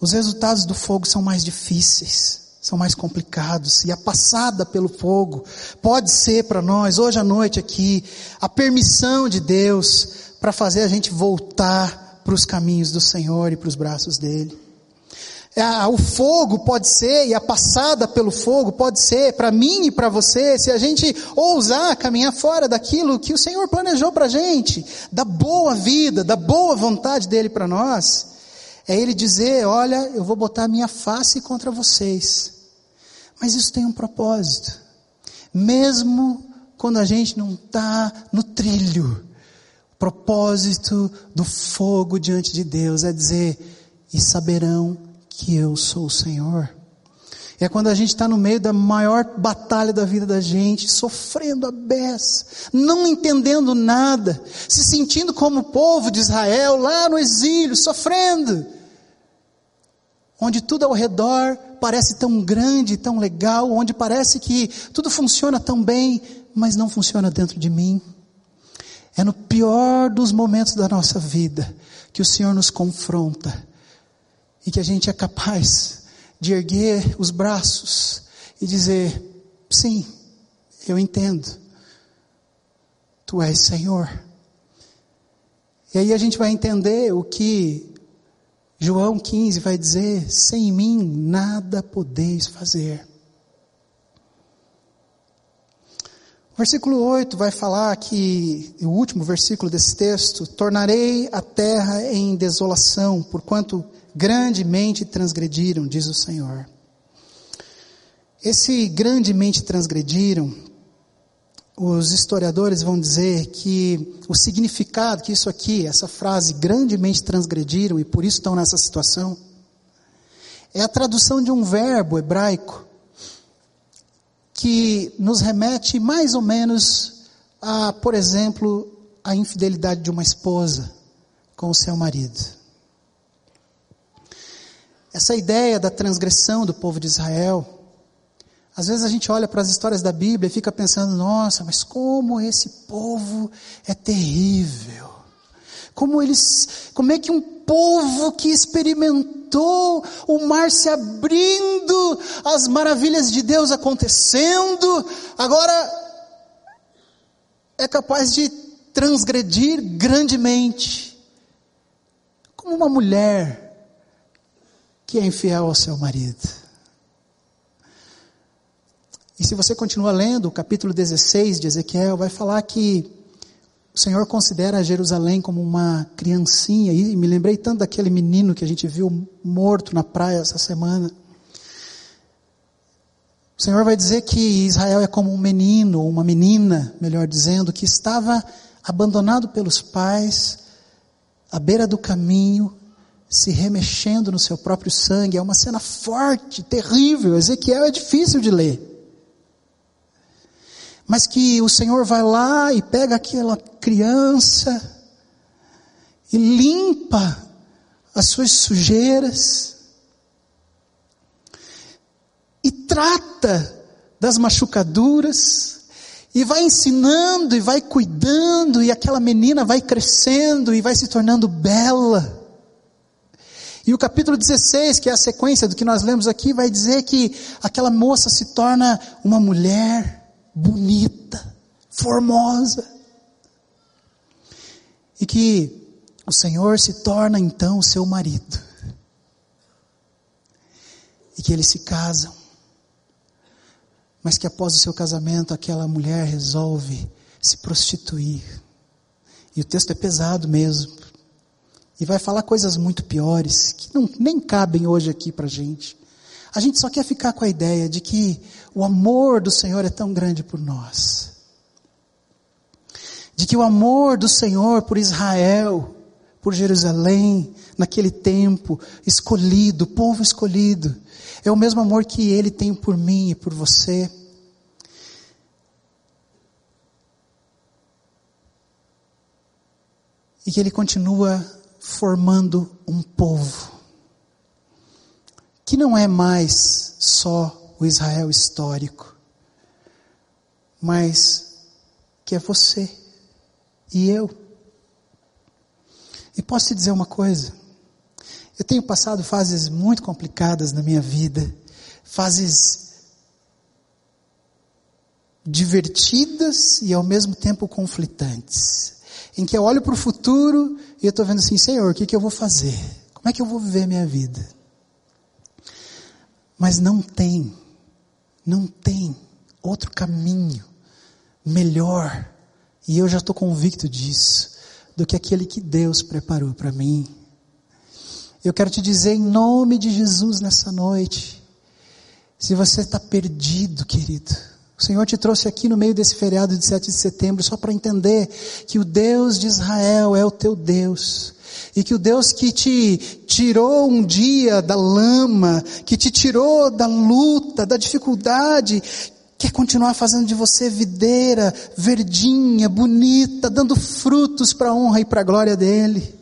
S1: Os resultados do fogo são mais difíceis, são mais complicados, e a passada pelo fogo pode ser para nós, hoje à noite aqui, a permissão de Deus para fazer a gente voltar para os caminhos do Senhor e para os braços dEle. É, o fogo pode ser, e a passada pelo fogo pode ser, para mim e para você, se a gente ousar caminhar fora daquilo que o Senhor planejou para a gente, da boa vida, da boa vontade dEle para nós, é Ele dizer: Olha, eu vou botar a minha face contra vocês. Mas isso tem um propósito. Mesmo quando a gente não está no trilho, propósito do fogo diante de Deus é dizer: E saberão que eu sou o Senhor. É quando a gente está no meio da maior batalha da vida da gente, sofrendo a beça, não entendendo nada, se sentindo como o povo de Israel lá no exílio, sofrendo. Onde tudo ao redor parece tão grande, tão legal, onde parece que tudo funciona tão bem, mas não funciona dentro de mim. É no pior dos momentos da nossa vida que o Senhor nos confronta e que a gente é capaz de erguer os braços e dizer: sim, eu entendo, tu és Senhor. E aí a gente vai entender o que João 15 vai dizer: sem mim nada podeis fazer. O versículo 8 vai falar que, o último versículo desse texto, tornarei a terra em desolação, porquanto grandemente transgrediram, diz o Senhor. Esse grandemente transgrediram, os historiadores vão dizer que o significado que isso aqui, essa frase, grandemente transgrediram e por isso estão nessa situação, é a tradução de um verbo hebraico que nos remete mais ou menos a, por exemplo, a infidelidade de uma esposa com o seu marido. Essa ideia da transgressão do povo de Israel, às vezes a gente olha para as histórias da Bíblia e fica pensando, nossa, mas como esse povo é terrível. Como eles, como é que um povo que experimentou o mar se abrindo, as maravilhas de Deus acontecendo, agora é capaz de transgredir grandemente. Como uma mulher que é infiel ao seu marido. E se você continua lendo o capítulo 16 de Ezequiel, vai falar que o Senhor considera Jerusalém como uma criancinha, e me lembrei tanto daquele menino que a gente viu morto na praia essa semana. O Senhor vai dizer que Israel é como um menino, uma menina, melhor dizendo, que estava abandonado pelos pais, à beira do caminho, se remexendo no seu próprio sangue. É uma cena forte, terrível. Ezequiel é difícil de ler. Mas que o Senhor vai lá e pega aquela criança e limpa as suas sujeiras e trata das machucaduras e vai ensinando e vai cuidando e aquela menina vai crescendo e vai se tornando bela. E o capítulo 16, que é a sequência do que nós lemos aqui, vai dizer que aquela moça se torna uma mulher bonita, formosa. E que o Senhor se torna então o seu marido. E que eles se casam. Mas que após o seu casamento aquela mulher resolve se prostituir. E o texto é pesado mesmo. E vai falar coisas muito piores, que não, nem cabem hoje aqui para gente. A gente só quer ficar com a ideia de que o amor do Senhor é tão grande por nós. De que o amor do Senhor por Israel, por Jerusalém, naquele tempo, escolhido, povo escolhido, é o mesmo amor que Ele tem por mim e por você. E que Ele continua formando um povo que não é mais só o Israel histórico, mas que é você e eu. E posso te dizer uma coisa? Eu tenho passado fases muito complicadas na minha vida, fases divertidas e ao mesmo tempo conflitantes em que eu olho para o futuro e eu estou vendo assim, Senhor, o que, que eu vou fazer? Como é que eu vou viver a minha vida? Mas não tem, não tem outro caminho melhor, e eu já estou convicto disso, do que aquele que Deus preparou para mim. Eu quero te dizer em nome de Jesus nessa noite, se você está perdido, querido, o Senhor te trouxe aqui no meio desse feriado de 7 de setembro só para entender que o Deus de Israel é o teu Deus. E que o Deus que te tirou um dia da lama, que te tirou da luta, da dificuldade, quer continuar fazendo de você videira, verdinha, bonita, dando frutos para a honra e para a glória dEle.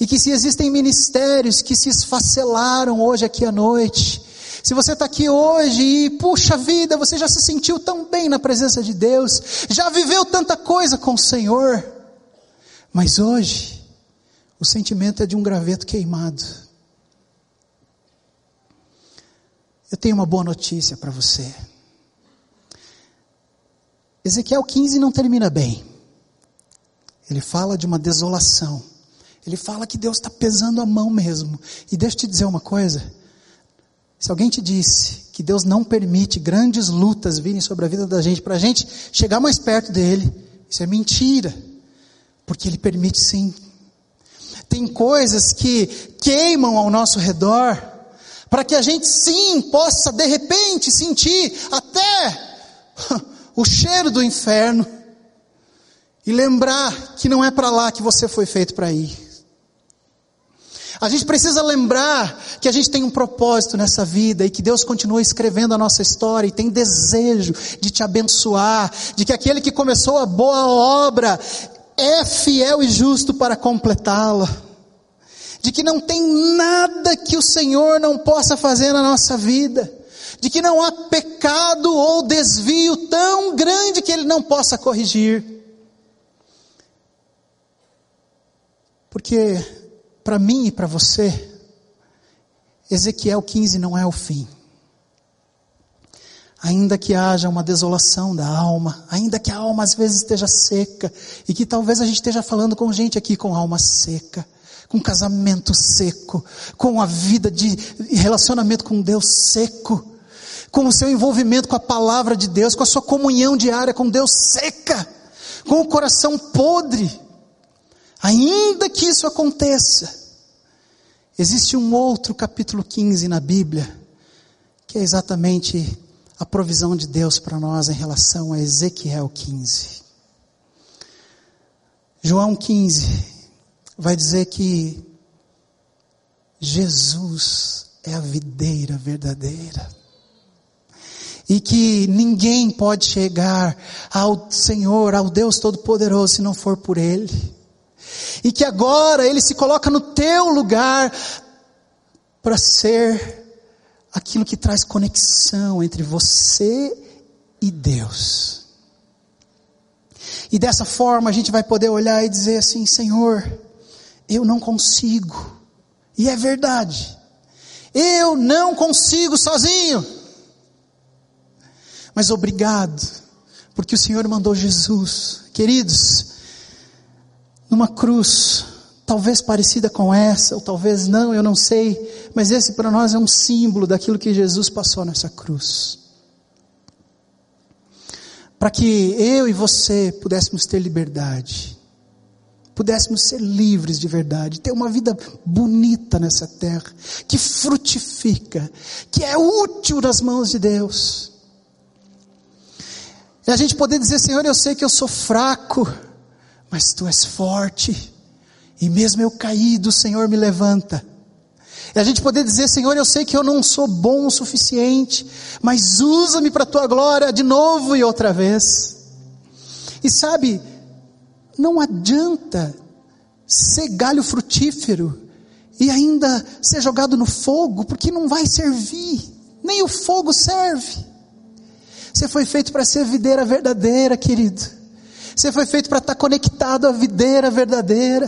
S1: E que se existem ministérios que se esfacelaram hoje aqui à noite, se você está aqui hoje e, puxa vida, você já se sentiu tão bem na presença de Deus, já viveu tanta coisa com o Senhor, mas hoje, o sentimento é de um graveto queimado. Eu tenho uma boa notícia para você. Ezequiel 15 não termina bem. Ele fala de uma desolação. Ele fala que Deus está pesando a mão mesmo. E deixa eu te dizer uma coisa: se alguém te disse que Deus não permite grandes lutas virem sobre a vida da gente para a gente chegar mais perto dele, isso é mentira, porque ele permite sim. Tem coisas que queimam ao nosso redor, para que a gente sim possa de repente sentir até (laughs) o cheiro do inferno e lembrar que não é para lá que você foi feito para ir. A gente precisa lembrar que a gente tem um propósito nessa vida e que Deus continua escrevendo a nossa história e tem desejo de te abençoar, de que aquele que começou a boa obra é fiel e justo para completá-la. De que não tem nada que o Senhor não possa fazer na nossa vida. De que não há pecado ou desvio tão grande que Ele não possa corrigir. Porque para mim e para você, Ezequiel 15 não é o fim. Ainda que haja uma desolação da alma, ainda que a alma às vezes esteja seca, e que talvez a gente esteja falando com gente aqui com alma seca, com casamento seco, com a vida de relacionamento com Deus seco, com o seu envolvimento com a palavra de Deus, com a sua comunhão diária com Deus seca, com o coração podre, ainda que isso aconteça, existe um outro capítulo 15 na Bíblia, que é exatamente a provisão de Deus para nós em relação a Ezequiel 15. João 15 vai dizer que Jesus é a videira verdadeira. E que ninguém pode chegar ao Senhor, ao Deus Todo-Poderoso, se não for por Ele. E que agora Ele se coloca no teu lugar para ser aquilo que traz conexão entre você e Deus. E dessa forma a gente vai poder olhar e dizer assim: Senhor, eu não consigo. E é verdade. Eu não consigo sozinho. Mas obrigado, porque o Senhor mandou Jesus. Queridos, numa cruz, talvez parecida com essa, ou talvez não, eu não sei, mas esse para nós é um símbolo daquilo que Jesus passou nessa cruz. Para que eu e você pudéssemos ter liberdade, pudéssemos ser livres de verdade, ter uma vida bonita nessa terra, que frutifica, que é útil nas mãos de Deus. E a gente poder dizer, Senhor, eu sei que eu sou fraco, mas tu és forte, e mesmo eu caído, o Senhor me levanta. E a gente poder dizer, Senhor, eu sei que eu não sou bom o suficiente, mas usa-me para a tua glória de novo e outra vez. E sabe, não adianta ser galho frutífero e ainda ser jogado no fogo, porque não vai servir, nem o fogo serve. Você foi feito para ser videira verdadeira, querido. Você foi feito para estar conectado à videira verdadeira.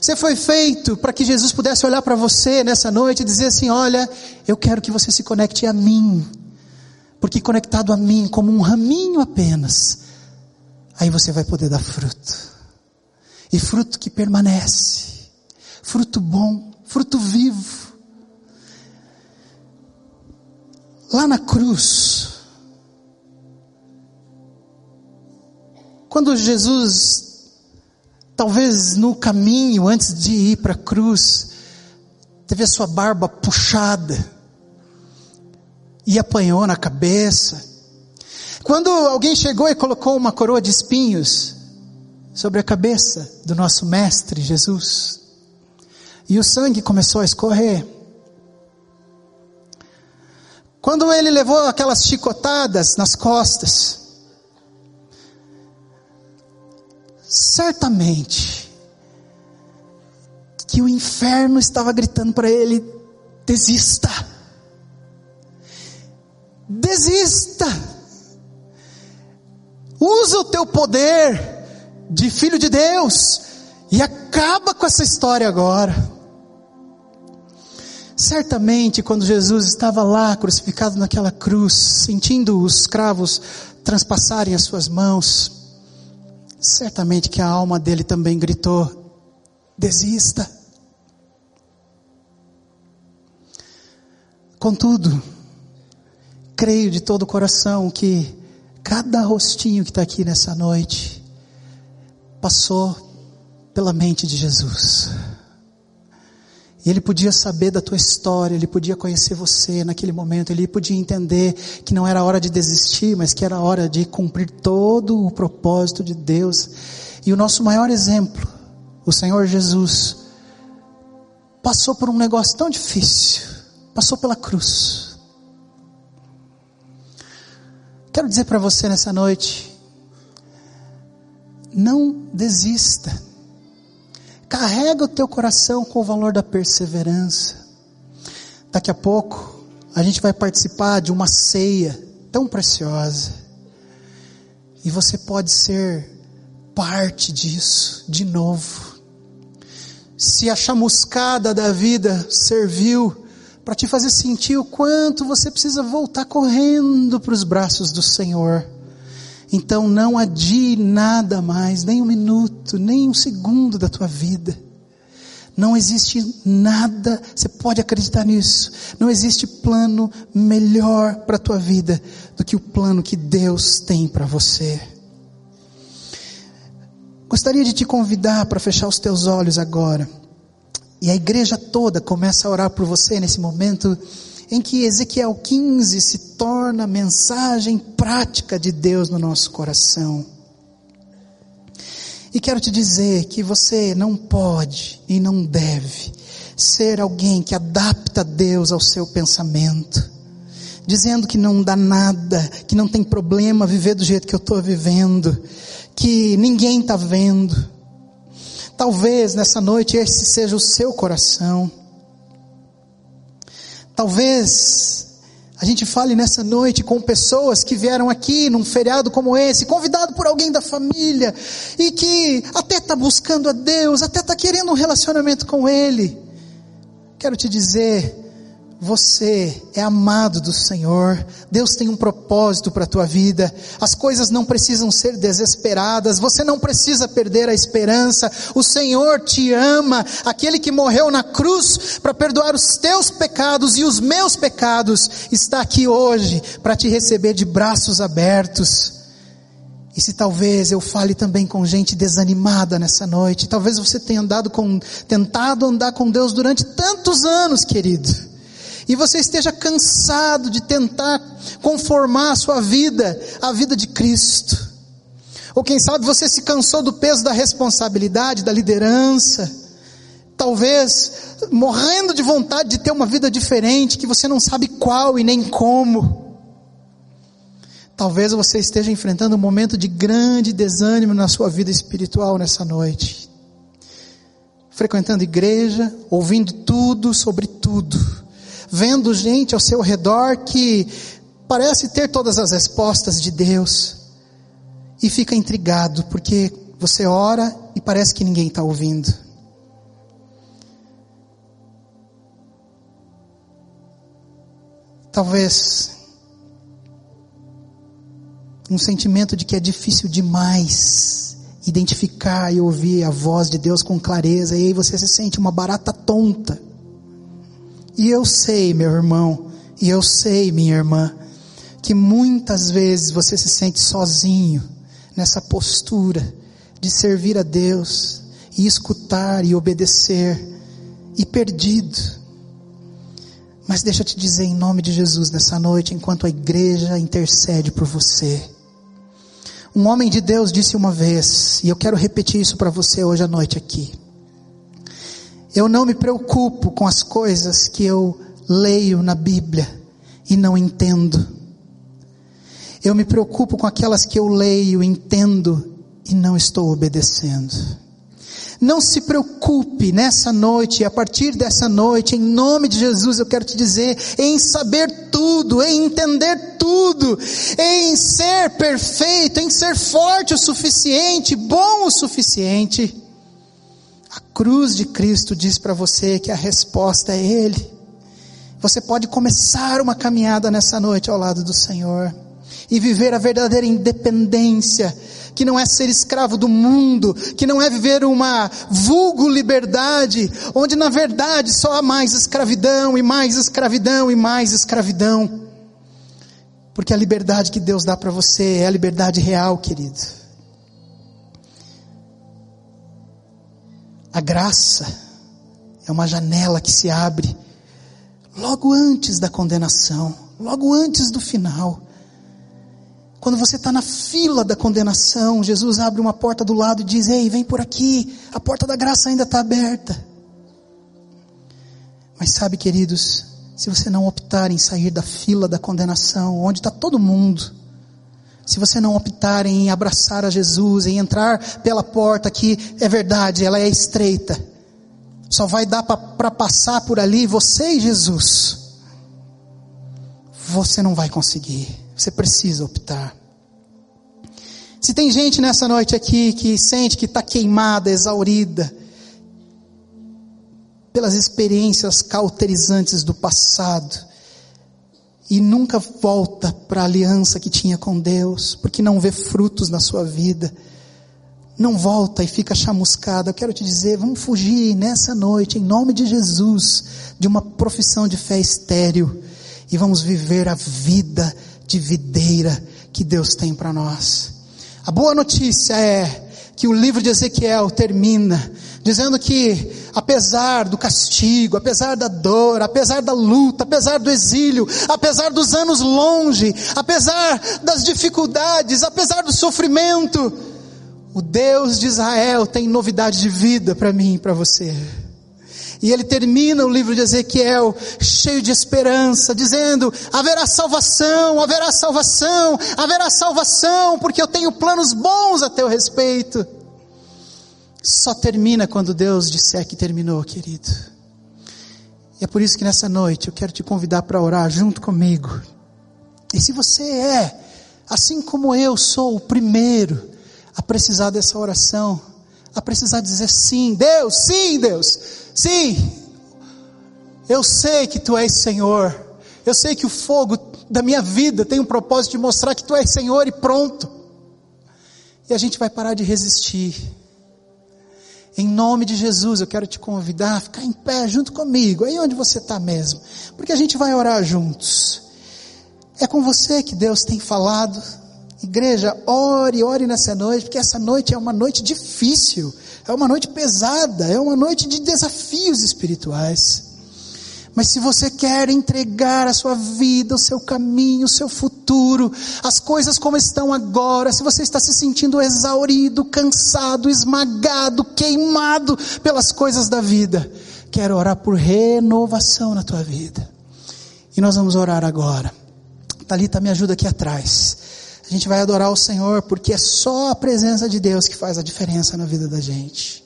S1: Você foi feito para que Jesus pudesse olhar para você nessa noite e dizer assim: Olha, eu quero que você se conecte a mim, porque conectado a mim, como um raminho apenas, aí você vai poder dar fruto, e fruto que permanece, fruto bom, fruto vivo. Lá na cruz, quando Jesus, talvez no caminho, antes de ir para a cruz, teve a sua barba puxada, e apanhou na cabeça, quando alguém chegou e colocou uma coroa de espinhos sobre a cabeça do nosso mestre Jesus, e o sangue começou a escorrer. Quando ele levou aquelas chicotadas nas costas, certamente que o inferno estava gritando para ele: desista, desista. Usa o teu poder de filho de Deus e acaba com essa história agora. Certamente, quando Jesus estava lá crucificado naquela cruz, sentindo os cravos transpassarem as suas mãos, certamente que a alma dele também gritou: desista. Contudo, creio de todo o coração que Cada rostinho que está aqui nessa noite passou pela mente de Jesus. E ele podia saber da tua história, ele podia conhecer você naquele momento, ele podia entender que não era hora de desistir, mas que era hora de cumprir todo o propósito de Deus. E o nosso maior exemplo, o Senhor Jesus, passou por um negócio tão difícil, passou pela cruz. Quero dizer para você nessa noite, não desista. Carrega o teu coração com o valor da perseverança. Daqui a pouco, a gente vai participar de uma ceia tão preciosa. E você pode ser parte disso de novo. Se a chamuscada da vida serviu para te fazer sentir o quanto você precisa voltar correndo para os braços do Senhor. Então não adie nada mais, nem um minuto, nem um segundo da tua vida. Não existe nada, você pode acreditar nisso. Não existe plano melhor para a tua vida do que o plano que Deus tem para você. Gostaria de te convidar para fechar os teus olhos agora. E a igreja toda começa a orar por você nesse momento em que Ezequiel 15 se torna mensagem prática de Deus no nosso coração. E quero te dizer que você não pode e não deve ser alguém que adapta Deus ao seu pensamento, dizendo que não dá nada, que não tem problema viver do jeito que eu estou vivendo, que ninguém está vendo. Talvez nessa noite esse seja o seu coração. Talvez a gente fale nessa noite com pessoas que vieram aqui num feriado como esse, convidado por alguém da família, e que até está buscando a Deus, até está querendo um relacionamento com Ele. Quero te dizer, você é amado do Senhor. Deus tem um propósito para a tua vida. As coisas não precisam ser desesperadas. Você não precisa perder a esperança. O Senhor te ama. Aquele que morreu na cruz para perdoar os teus pecados e os meus pecados está aqui hoje para te receber de braços abertos. E se talvez eu fale também com gente desanimada nessa noite, talvez você tenha andado com, tentado andar com Deus durante tantos anos, querido e você esteja cansado de tentar conformar a sua vida à vida de Cristo. Ou quem sabe você se cansou do peso da responsabilidade, da liderança. Talvez morrendo de vontade de ter uma vida diferente, que você não sabe qual e nem como. Talvez você esteja enfrentando um momento de grande desânimo na sua vida espiritual nessa noite. Frequentando igreja, ouvindo tudo sobre tudo vendo gente ao seu redor que parece ter todas as respostas de Deus e fica intrigado porque você ora e parece que ninguém está ouvindo. Talvez um sentimento de que é difícil demais identificar e ouvir a voz de Deus com clareza, e aí você se sente uma barata tonta. E eu sei, meu irmão, e eu sei, minha irmã, que muitas vezes você se sente sozinho nessa postura de servir a Deus e escutar e obedecer e perdido. Mas deixa eu te dizer em nome de Jesus nessa noite, enquanto a igreja intercede por você. Um homem de Deus disse uma vez, e eu quero repetir isso para você hoje à noite aqui. Eu não me preocupo com as coisas que eu leio na Bíblia e não entendo. Eu me preocupo com aquelas que eu leio, entendo e não estou obedecendo. Não se preocupe nessa noite, a partir dessa noite, em nome de Jesus, eu quero te dizer, em saber tudo, em entender tudo, em ser perfeito, em ser forte o suficiente, bom o suficiente. A cruz de Cristo diz para você que a resposta é Ele. Você pode começar uma caminhada nessa noite ao lado do Senhor e viver a verdadeira independência, que não é ser escravo do mundo, que não é viver uma vulgo liberdade, onde na verdade só há mais escravidão e mais escravidão e mais escravidão. Porque a liberdade que Deus dá para você é a liberdade real, querido. A graça é uma janela que se abre logo antes da condenação, logo antes do final. Quando você está na fila da condenação, Jesus abre uma porta do lado e diz: Ei, vem por aqui, a porta da graça ainda está aberta. Mas sabe, queridos, se você não optar em sair da fila da condenação, onde está todo mundo, se você não optar em abraçar a Jesus, em entrar pela porta que é verdade, ela é estreita, só vai dar para passar por ali você e Jesus. Você não vai conseguir. Você precisa optar. Se tem gente nessa noite aqui que sente que está queimada, exaurida, pelas experiências cauterizantes do passado, e nunca volta para a aliança que tinha com Deus, porque não vê frutos na sua vida. não volta e fica chamuscada. Eu quero te dizer, vamos fugir nessa noite, em nome de Jesus, de uma profissão de fé estéril e vamos viver a vida de videira que Deus tem para nós. A boa notícia é que o livro de Ezequiel termina dizendo que, apesar do castigo, apesar da dor, apesar da luta, apesar do exílio, apesar dos anos longe, apesar das dificuldades, apesar do sofrimento, o Deus de Israel tem novidade de vida para mim e para você. E ele termina o livro de Ezequiel cheio de esperança, dizendo: haverá salvação, haverá salvação, haverá salvação, porque eu tenho planos bons a teu respeito. Só termina quando Deus disser que terminou, querido. E é por isso que nessa noite eu quero te convidar para orar junto comigo. E se você é, assim como eu sou o primeiro a precisar dessa oração, a precisar dizer sim, Deus, sim, Deus, sim. Eu sei que tu és Senhor. Eu sei que o fogo da minha vida tem um propósito de mostrar que tu és Senhor e pronto. E a gente vai parar de resistir. Em nome de Jesus, eu quero te convidar a ficar em pé junto comigo, aí onde você está mesmo, porque a gente vai orar juntos. É com você que Deus tem falado, Igreja, ore, ore nessa noite, porque essa noite é uma noite difícil, é uma noite pesada, é uma noite de desafios espirituais. Mas se você quer entregar a sua vida, o seu caminho, o seu futuro, as coisas como estão agora, se você está se sentindo exaurido, cansado, esmagado, queimado pelas coisas da vida, quero orar por renovação na tua vida. E nós vamos orar agora. Talita, me ajuda aqui atrás. A gente vai adorar o Senhor porque é só a presença de Deus que faz a diferença na vida da gente.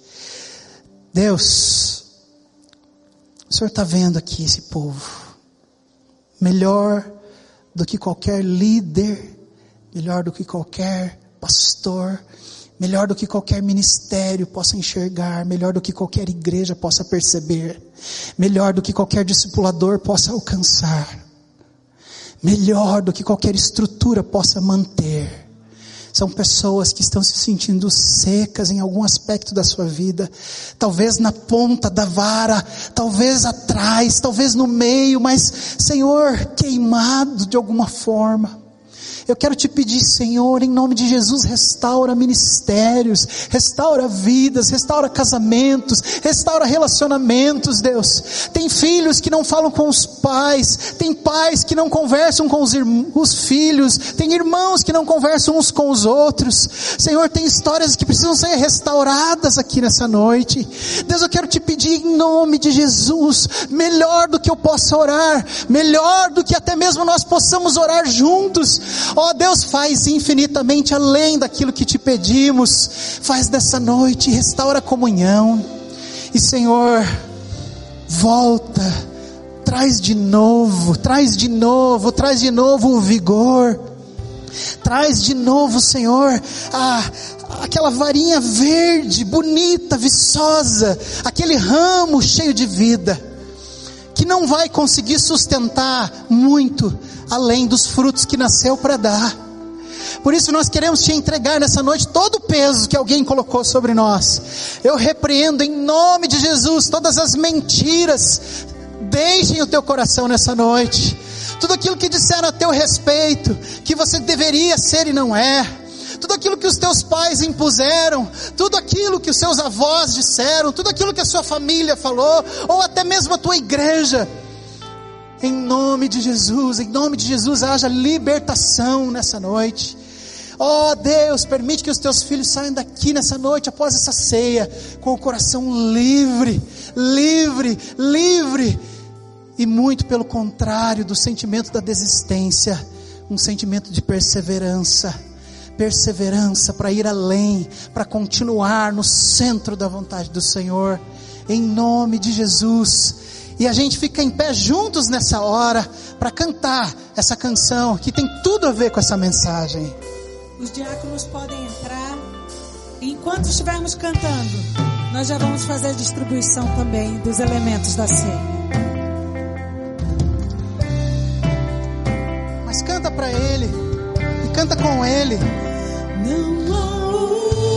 S1: Deus, o Senhor está vendo aqui esse povo, melhor do que qualquer líder, melhor do que qualquer pastor, melhor do que qualquer ministério possa enxergar, melhor do que qualquer igreja possa perceber, melhor do que qualquer discipulador possa alcançar melhor do que qualquer estrutura possa manter. São pessoas que estão se sentindo secas em algum aspecto da sua vida, talvez na ponta da vara, talvez atrás, talvez no meio, mas, Senhor, queimado de alguma forma. Eu quero te pedir, Senhor, em nome de Jesus, restaura ministérios, restaura vidas, restaura casamentos, restaura relacionamentos, Deus. Tem filhos que não falam com os pais, tem pais que não conversam com os, os filhos, tem irmãos que não conversam uns com os outros. Senhor, tem histórias que precisam ser restauradas aqui nessa noite. Deus, eu quero te pedir em nome de Jesus, melhor do que eu possa orar, melhor do que até mesmo nós possamos orar juntos. Ó oh, Deus, faz infinitamente além daquilo que te pedimos. Faz dessa noite, restaura a comunhão. E Senhor, volta, traz de novo, traz de novo, traz de novo o vigor. Traz de novo, Senhor, a, aquela varinha verde, bonita, viçosa, aquele ramo cheio de vida, que não vai conseguir sustentar muito, além dos frutos que nasceu para dar. Por isso nós queremos te entregar nessa noite todo o peso que alguém colocou sobre nós. Eu repreendo em nome de Jesus todas as mentiras. Deixem o teu coração nessa noite. Tudo aquilo que disseram a teu respeito, que você deveria ser e não é tudo aquilo que os teus pais impuseram, tudo aquilo que os seus avós disseram, tudo aquilo que a sua família falou, ou até mesmo a tua igreja. Em nome de Jesus, em nome de Jesus, haja libertação nessa noite. Oh Deus, permite que os teus filhos saiam daqui nessa noite, após essa ceia, com o coração livre, livre, livre, e muito pelo contrário do sentimento da desistência, um sentimento de perseverança, perseverança para ir além, para continuar no centro da vontade do Senhor, em nome de Jesus. E a gente fica em pé juntos nessa hora para cantar essa canção que tem tudo a ver com essa mensagem.
S2: Os diáconos podem entrar. Enquanto estivermos cantando, nós já vamos fazer a distribuição também dos elementos da ceia.
S1: Mas canta para ele e canta com ele.
S2: Não há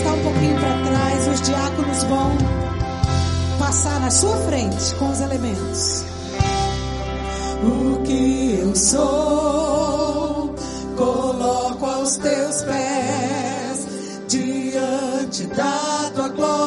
S2: está um pouquinho para trás, os diáconos vão passar na sua frente com os elementos. O que eu sou, coloco aos teus pés, diante da tua glória.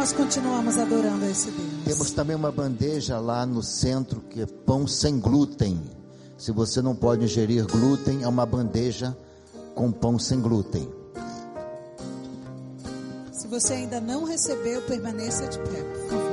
S2: nós continuamos adorando a esse Deus.
S3: Temos também uma bandeja lá no centro que é pão sem glúten. Se você não pode ingerir glúten, é uma bandeja com pão sem glúten.
S2: Se você ainda não recebeu, permaneça de pé, por favor.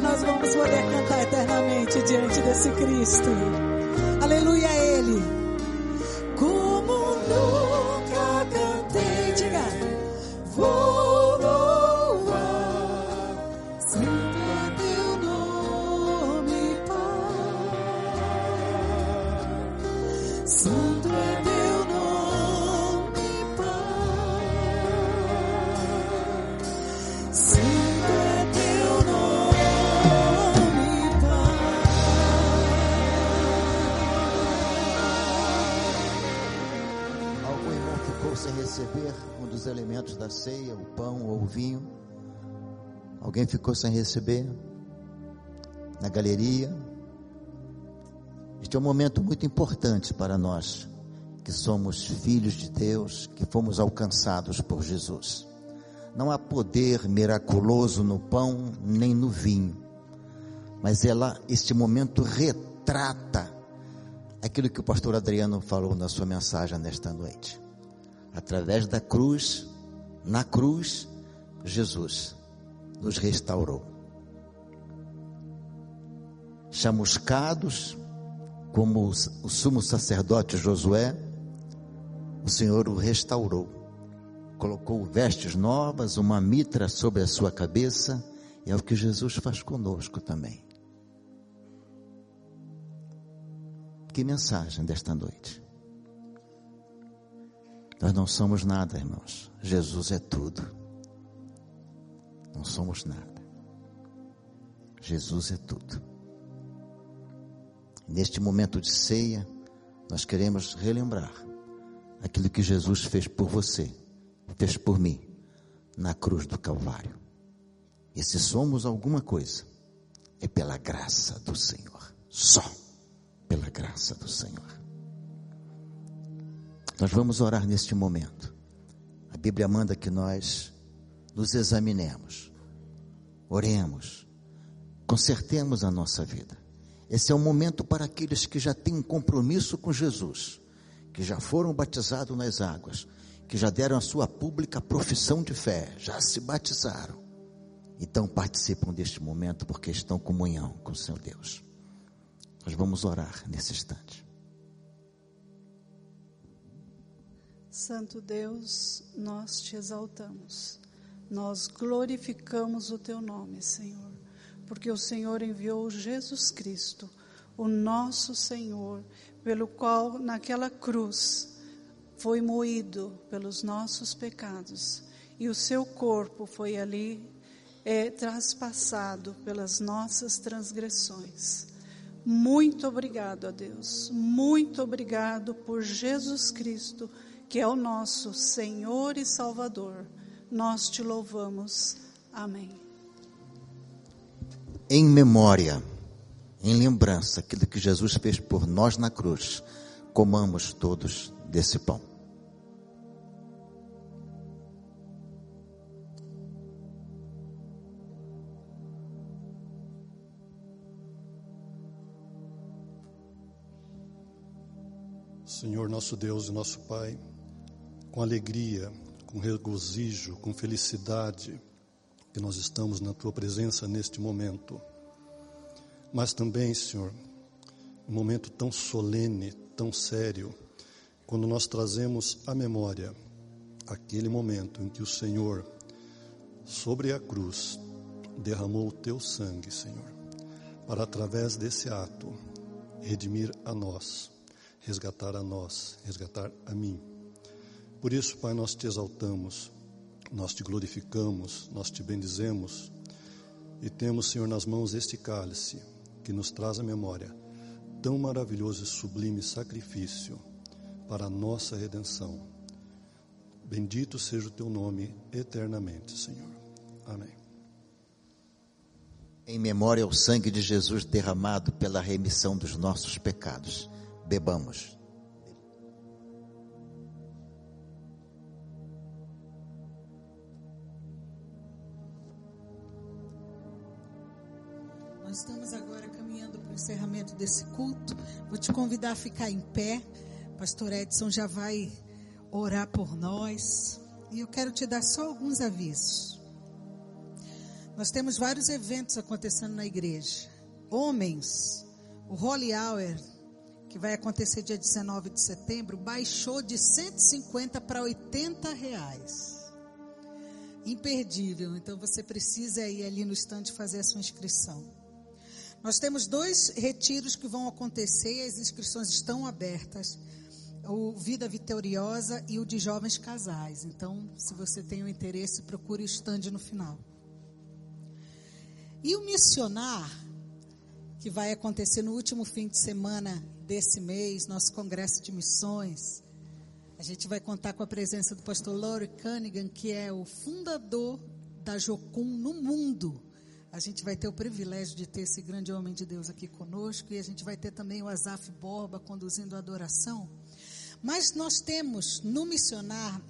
S2: Nós vamos poder cantar eternamente diante desse Cristo.
S3: Ficou sem receber? Na galeria? Este é um momento muito importante para nós, que somos filhos de Deus, que fomos alcançados por Jesus. Não há poder miraculoso no pão nem no vinho, mas ela, este momento retrata aquilo que o pastor Adriano falou na sua mensagem nesta noite. Através da cruz, na cruz, Jesus nos restaurou. Chamuscados, como o sumo sacerdote Josué, o Senhor o restaurou. Colocou vestes novas, uma mitra sobre a sua cabeça, e é o que Jesus faz conosco também. Que mensagem desta noite. Nós não somos nada, irmãos. Jesus é tudo. Não somos nada. Jesus é tudo. Neste momento de ceia, nós queremos relembrar aquilo que Jesus fez por você, fez por mim, na cruz do Calvário. E se somos alguma coisa, é pela graça do Senhor. Só pela graça do Senhor. Nós vamos orar neste momento. A Bíblia manda que nós nos examinemos, oremos, consertemos a nossa vida. Esse é um momento para aqueles que já têm um compromisso com Jesus, que já foram batizados nas águas, que já deram a sua pública profissão de fé, já se batizaram. Então participam deste momento porque estão em comunhão com o seu Deus. Nós vamos orar nesse instante.
S4: Santo Deus, nós te exaltamos, nós glorificamos o teu nome, Senhor, porque o Senhor enviou Jesus Cristo, o nosso Senhor, pelo qual naquela cruz foi moído pelos nossos pecados e o seu corpo foi ali é, traspassado pelas nossas transgressões. Muito obrigado a Deus, muito obrigado por Jesus Cristo que é o nosso Senhor e Salvador. Nós te louvamos. Amém.
S3: Em memória, em lembrança, aquilo que Jesus fez por nós na cruz, comamos todos desse pão.
S5: Senhor nosso Deus e nosso Pai, com alegria, com regozijo, com felicidade, que nós estamos na tua presença neste momento. Mas também, Senhor, um momento tão solene, tão sério, quando nós trazemos à memória aquele momento em que o Senhor, sobre a cruz, derramou o teu sangue, Senhor, para através desse ato redimir a nós, resgatar a nós, resgatar a mim. Por isso, Pai, nós te exaltamos, nós te glorificamos, nós te bendizemos e temos, Senhor, nas mãos este cálice que nos traz à memória tão maravilhoso e sublime sacrifício para a nossa redenção. Bendito seja o teu nome eternamente, Senhor. Amém.
S3: Em memória ao sangue de Jesus derramado pela remissão dos nossos pecados. Bebamos.
S2: Nós estamos agora caminhando para o encerramento desse culto. Vou te convidar a ficar em pé. Pastor Edson já vai orar por nós. E eu quero te dar só alguns avisos. Nós temos vários eventos acontecendo na igreja. Homens, o Holy Hour, que vai acontecer dia 19 de setembro, baixou de 150 para 80 reais. Imperdível. Então você precisa ir ali no estande fazer a sua inscrição. Nós temos dois retiros que vão acontecer as inscrições estão abertas. O Vida Vitoriosa e o de Jovens Casais. Então, se você tem o um interesse, procure o estande no final. E o missionar, que vai acontecer no último fim de semana desse mês, nosso congresso de missões. A gente vai contar com a presença do pastor Laurie Cunningham, que é o fundador da Jocum no mundo. A gente vai ter o privilégio de ter esse grande homem de Deus aqui conosco e a gente vai ter também o Azaf Borba conduzindo a adoração. Mas nós temos no missionar,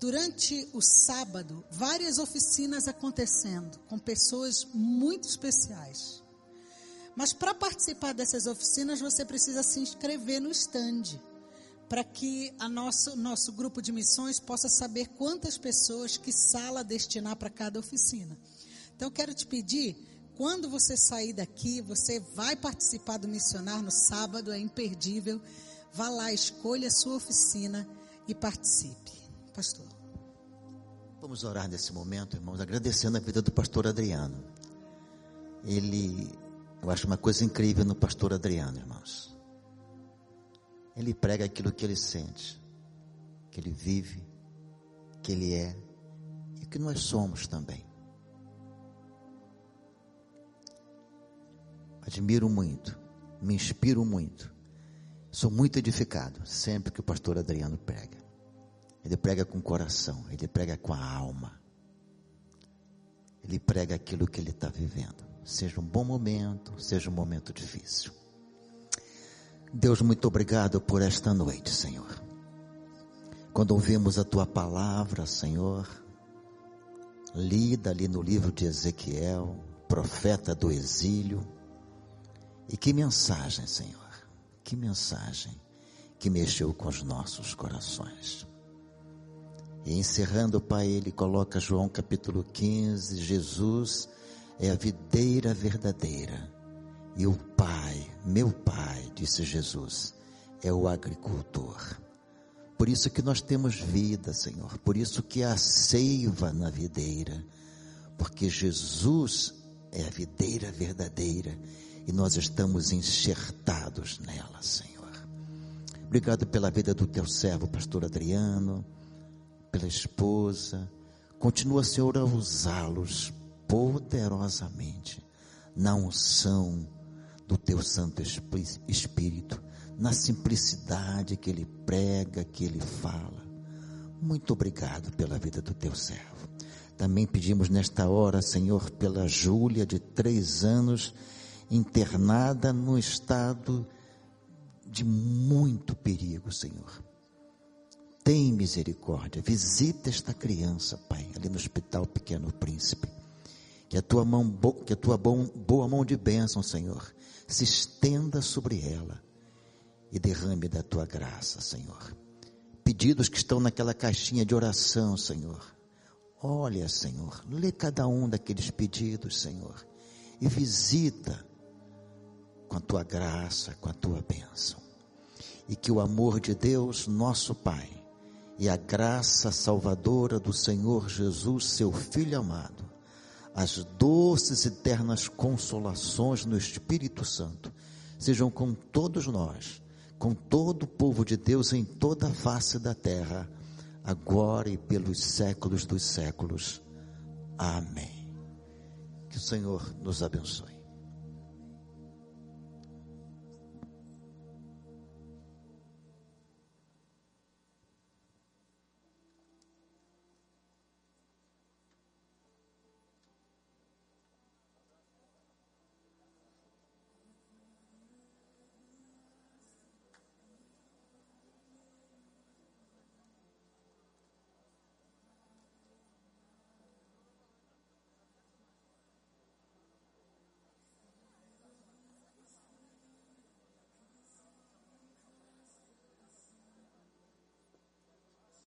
S2: durante o sábado, várias oficinas acontecendo com pessoas muito especiais. Mas para participar dessas oficinas, você precisa se inscrever no stand, para que a nosso, nosso grupo de missões possa saber quantas pessoas, que sala destinar para cada oficina. Então, quero te pedir, quando você sair daqui, você vai participar do missionar no sábado, é imperdível. Vá lá, escolha a sua oficina e participe. Pastor.
S3: Vamos orar nesse momento, irmãos, agradecendo a vida do pastor Adriano. Ele, eu acho uma coisa incrível no pastor Adriano, irmãos. Ele prega aquilo que ele sente, que ele vive, que ele é e que nós somos também. Admiro muito, me inspiro muito. Sou muito edificado sempre que o pastor Adriano prega. Ele prega com o coração, ele prega com a alma. Ele prega aquilo que ele está vivendo. Seja um bom momento, seja um momento difícil. Deus, muito obrigado por esta noite, Senhor. Quando ouvimos a tua palavra, Senhor, lida ali no livro de Ezequiel, profeta do exílio, e que mensagem, Senhor, que mensagem que mexeu com os nossos corações. E encerrando, Pai, ele coloca João capítulo 15: Jesus é a videira verdadeira, e o Pai, meu Pai, disse Jesus, é o agricultor. Por isso que nós temos vida, Senhor, por isso que há seiva na videira, porque Jesus é a videira verdadeira e nós estamos enxertados nela, Senhor. Obrigado pela vida do teu servo, pastor Adriano, pela esposa. Continua, Senhor, a usá-los poderosamente na unção do teu Santo Espírito, na simplicidade que ele prega, que ele fala. Muito obrigado pela vida do teu servo. Também pedimos nesta hora, Senhor, pela Júlia, de três anos, internada no estado de muito perigo, Senhor. Tem misericórdia, visita esta criança, Pai, ali no Hospital Pequeno Príncipe. Que a tua mão, que a tua bom, boa mão de bênção, Senhor, se estenda sobre ela e derrame da tua graça, Senhor. Pedidos que estão naquela caixinha de oração, Senhor. Olha, Senhor, lê cada um daqueles pedidos, Senhor, e visita com a tua graça, com a tua bênção. E que o amor de Deus, nosso Pai, e a graça salvadora do Senhor Jesus, seu Filho amado, as doces e eternas consolações no Espírito Santo, sejam com todos nós, com todo o povo de Deus em toda a face da terra, agora e pelos séculos dos séculos. Amém. Que o Senhor nos abençoe.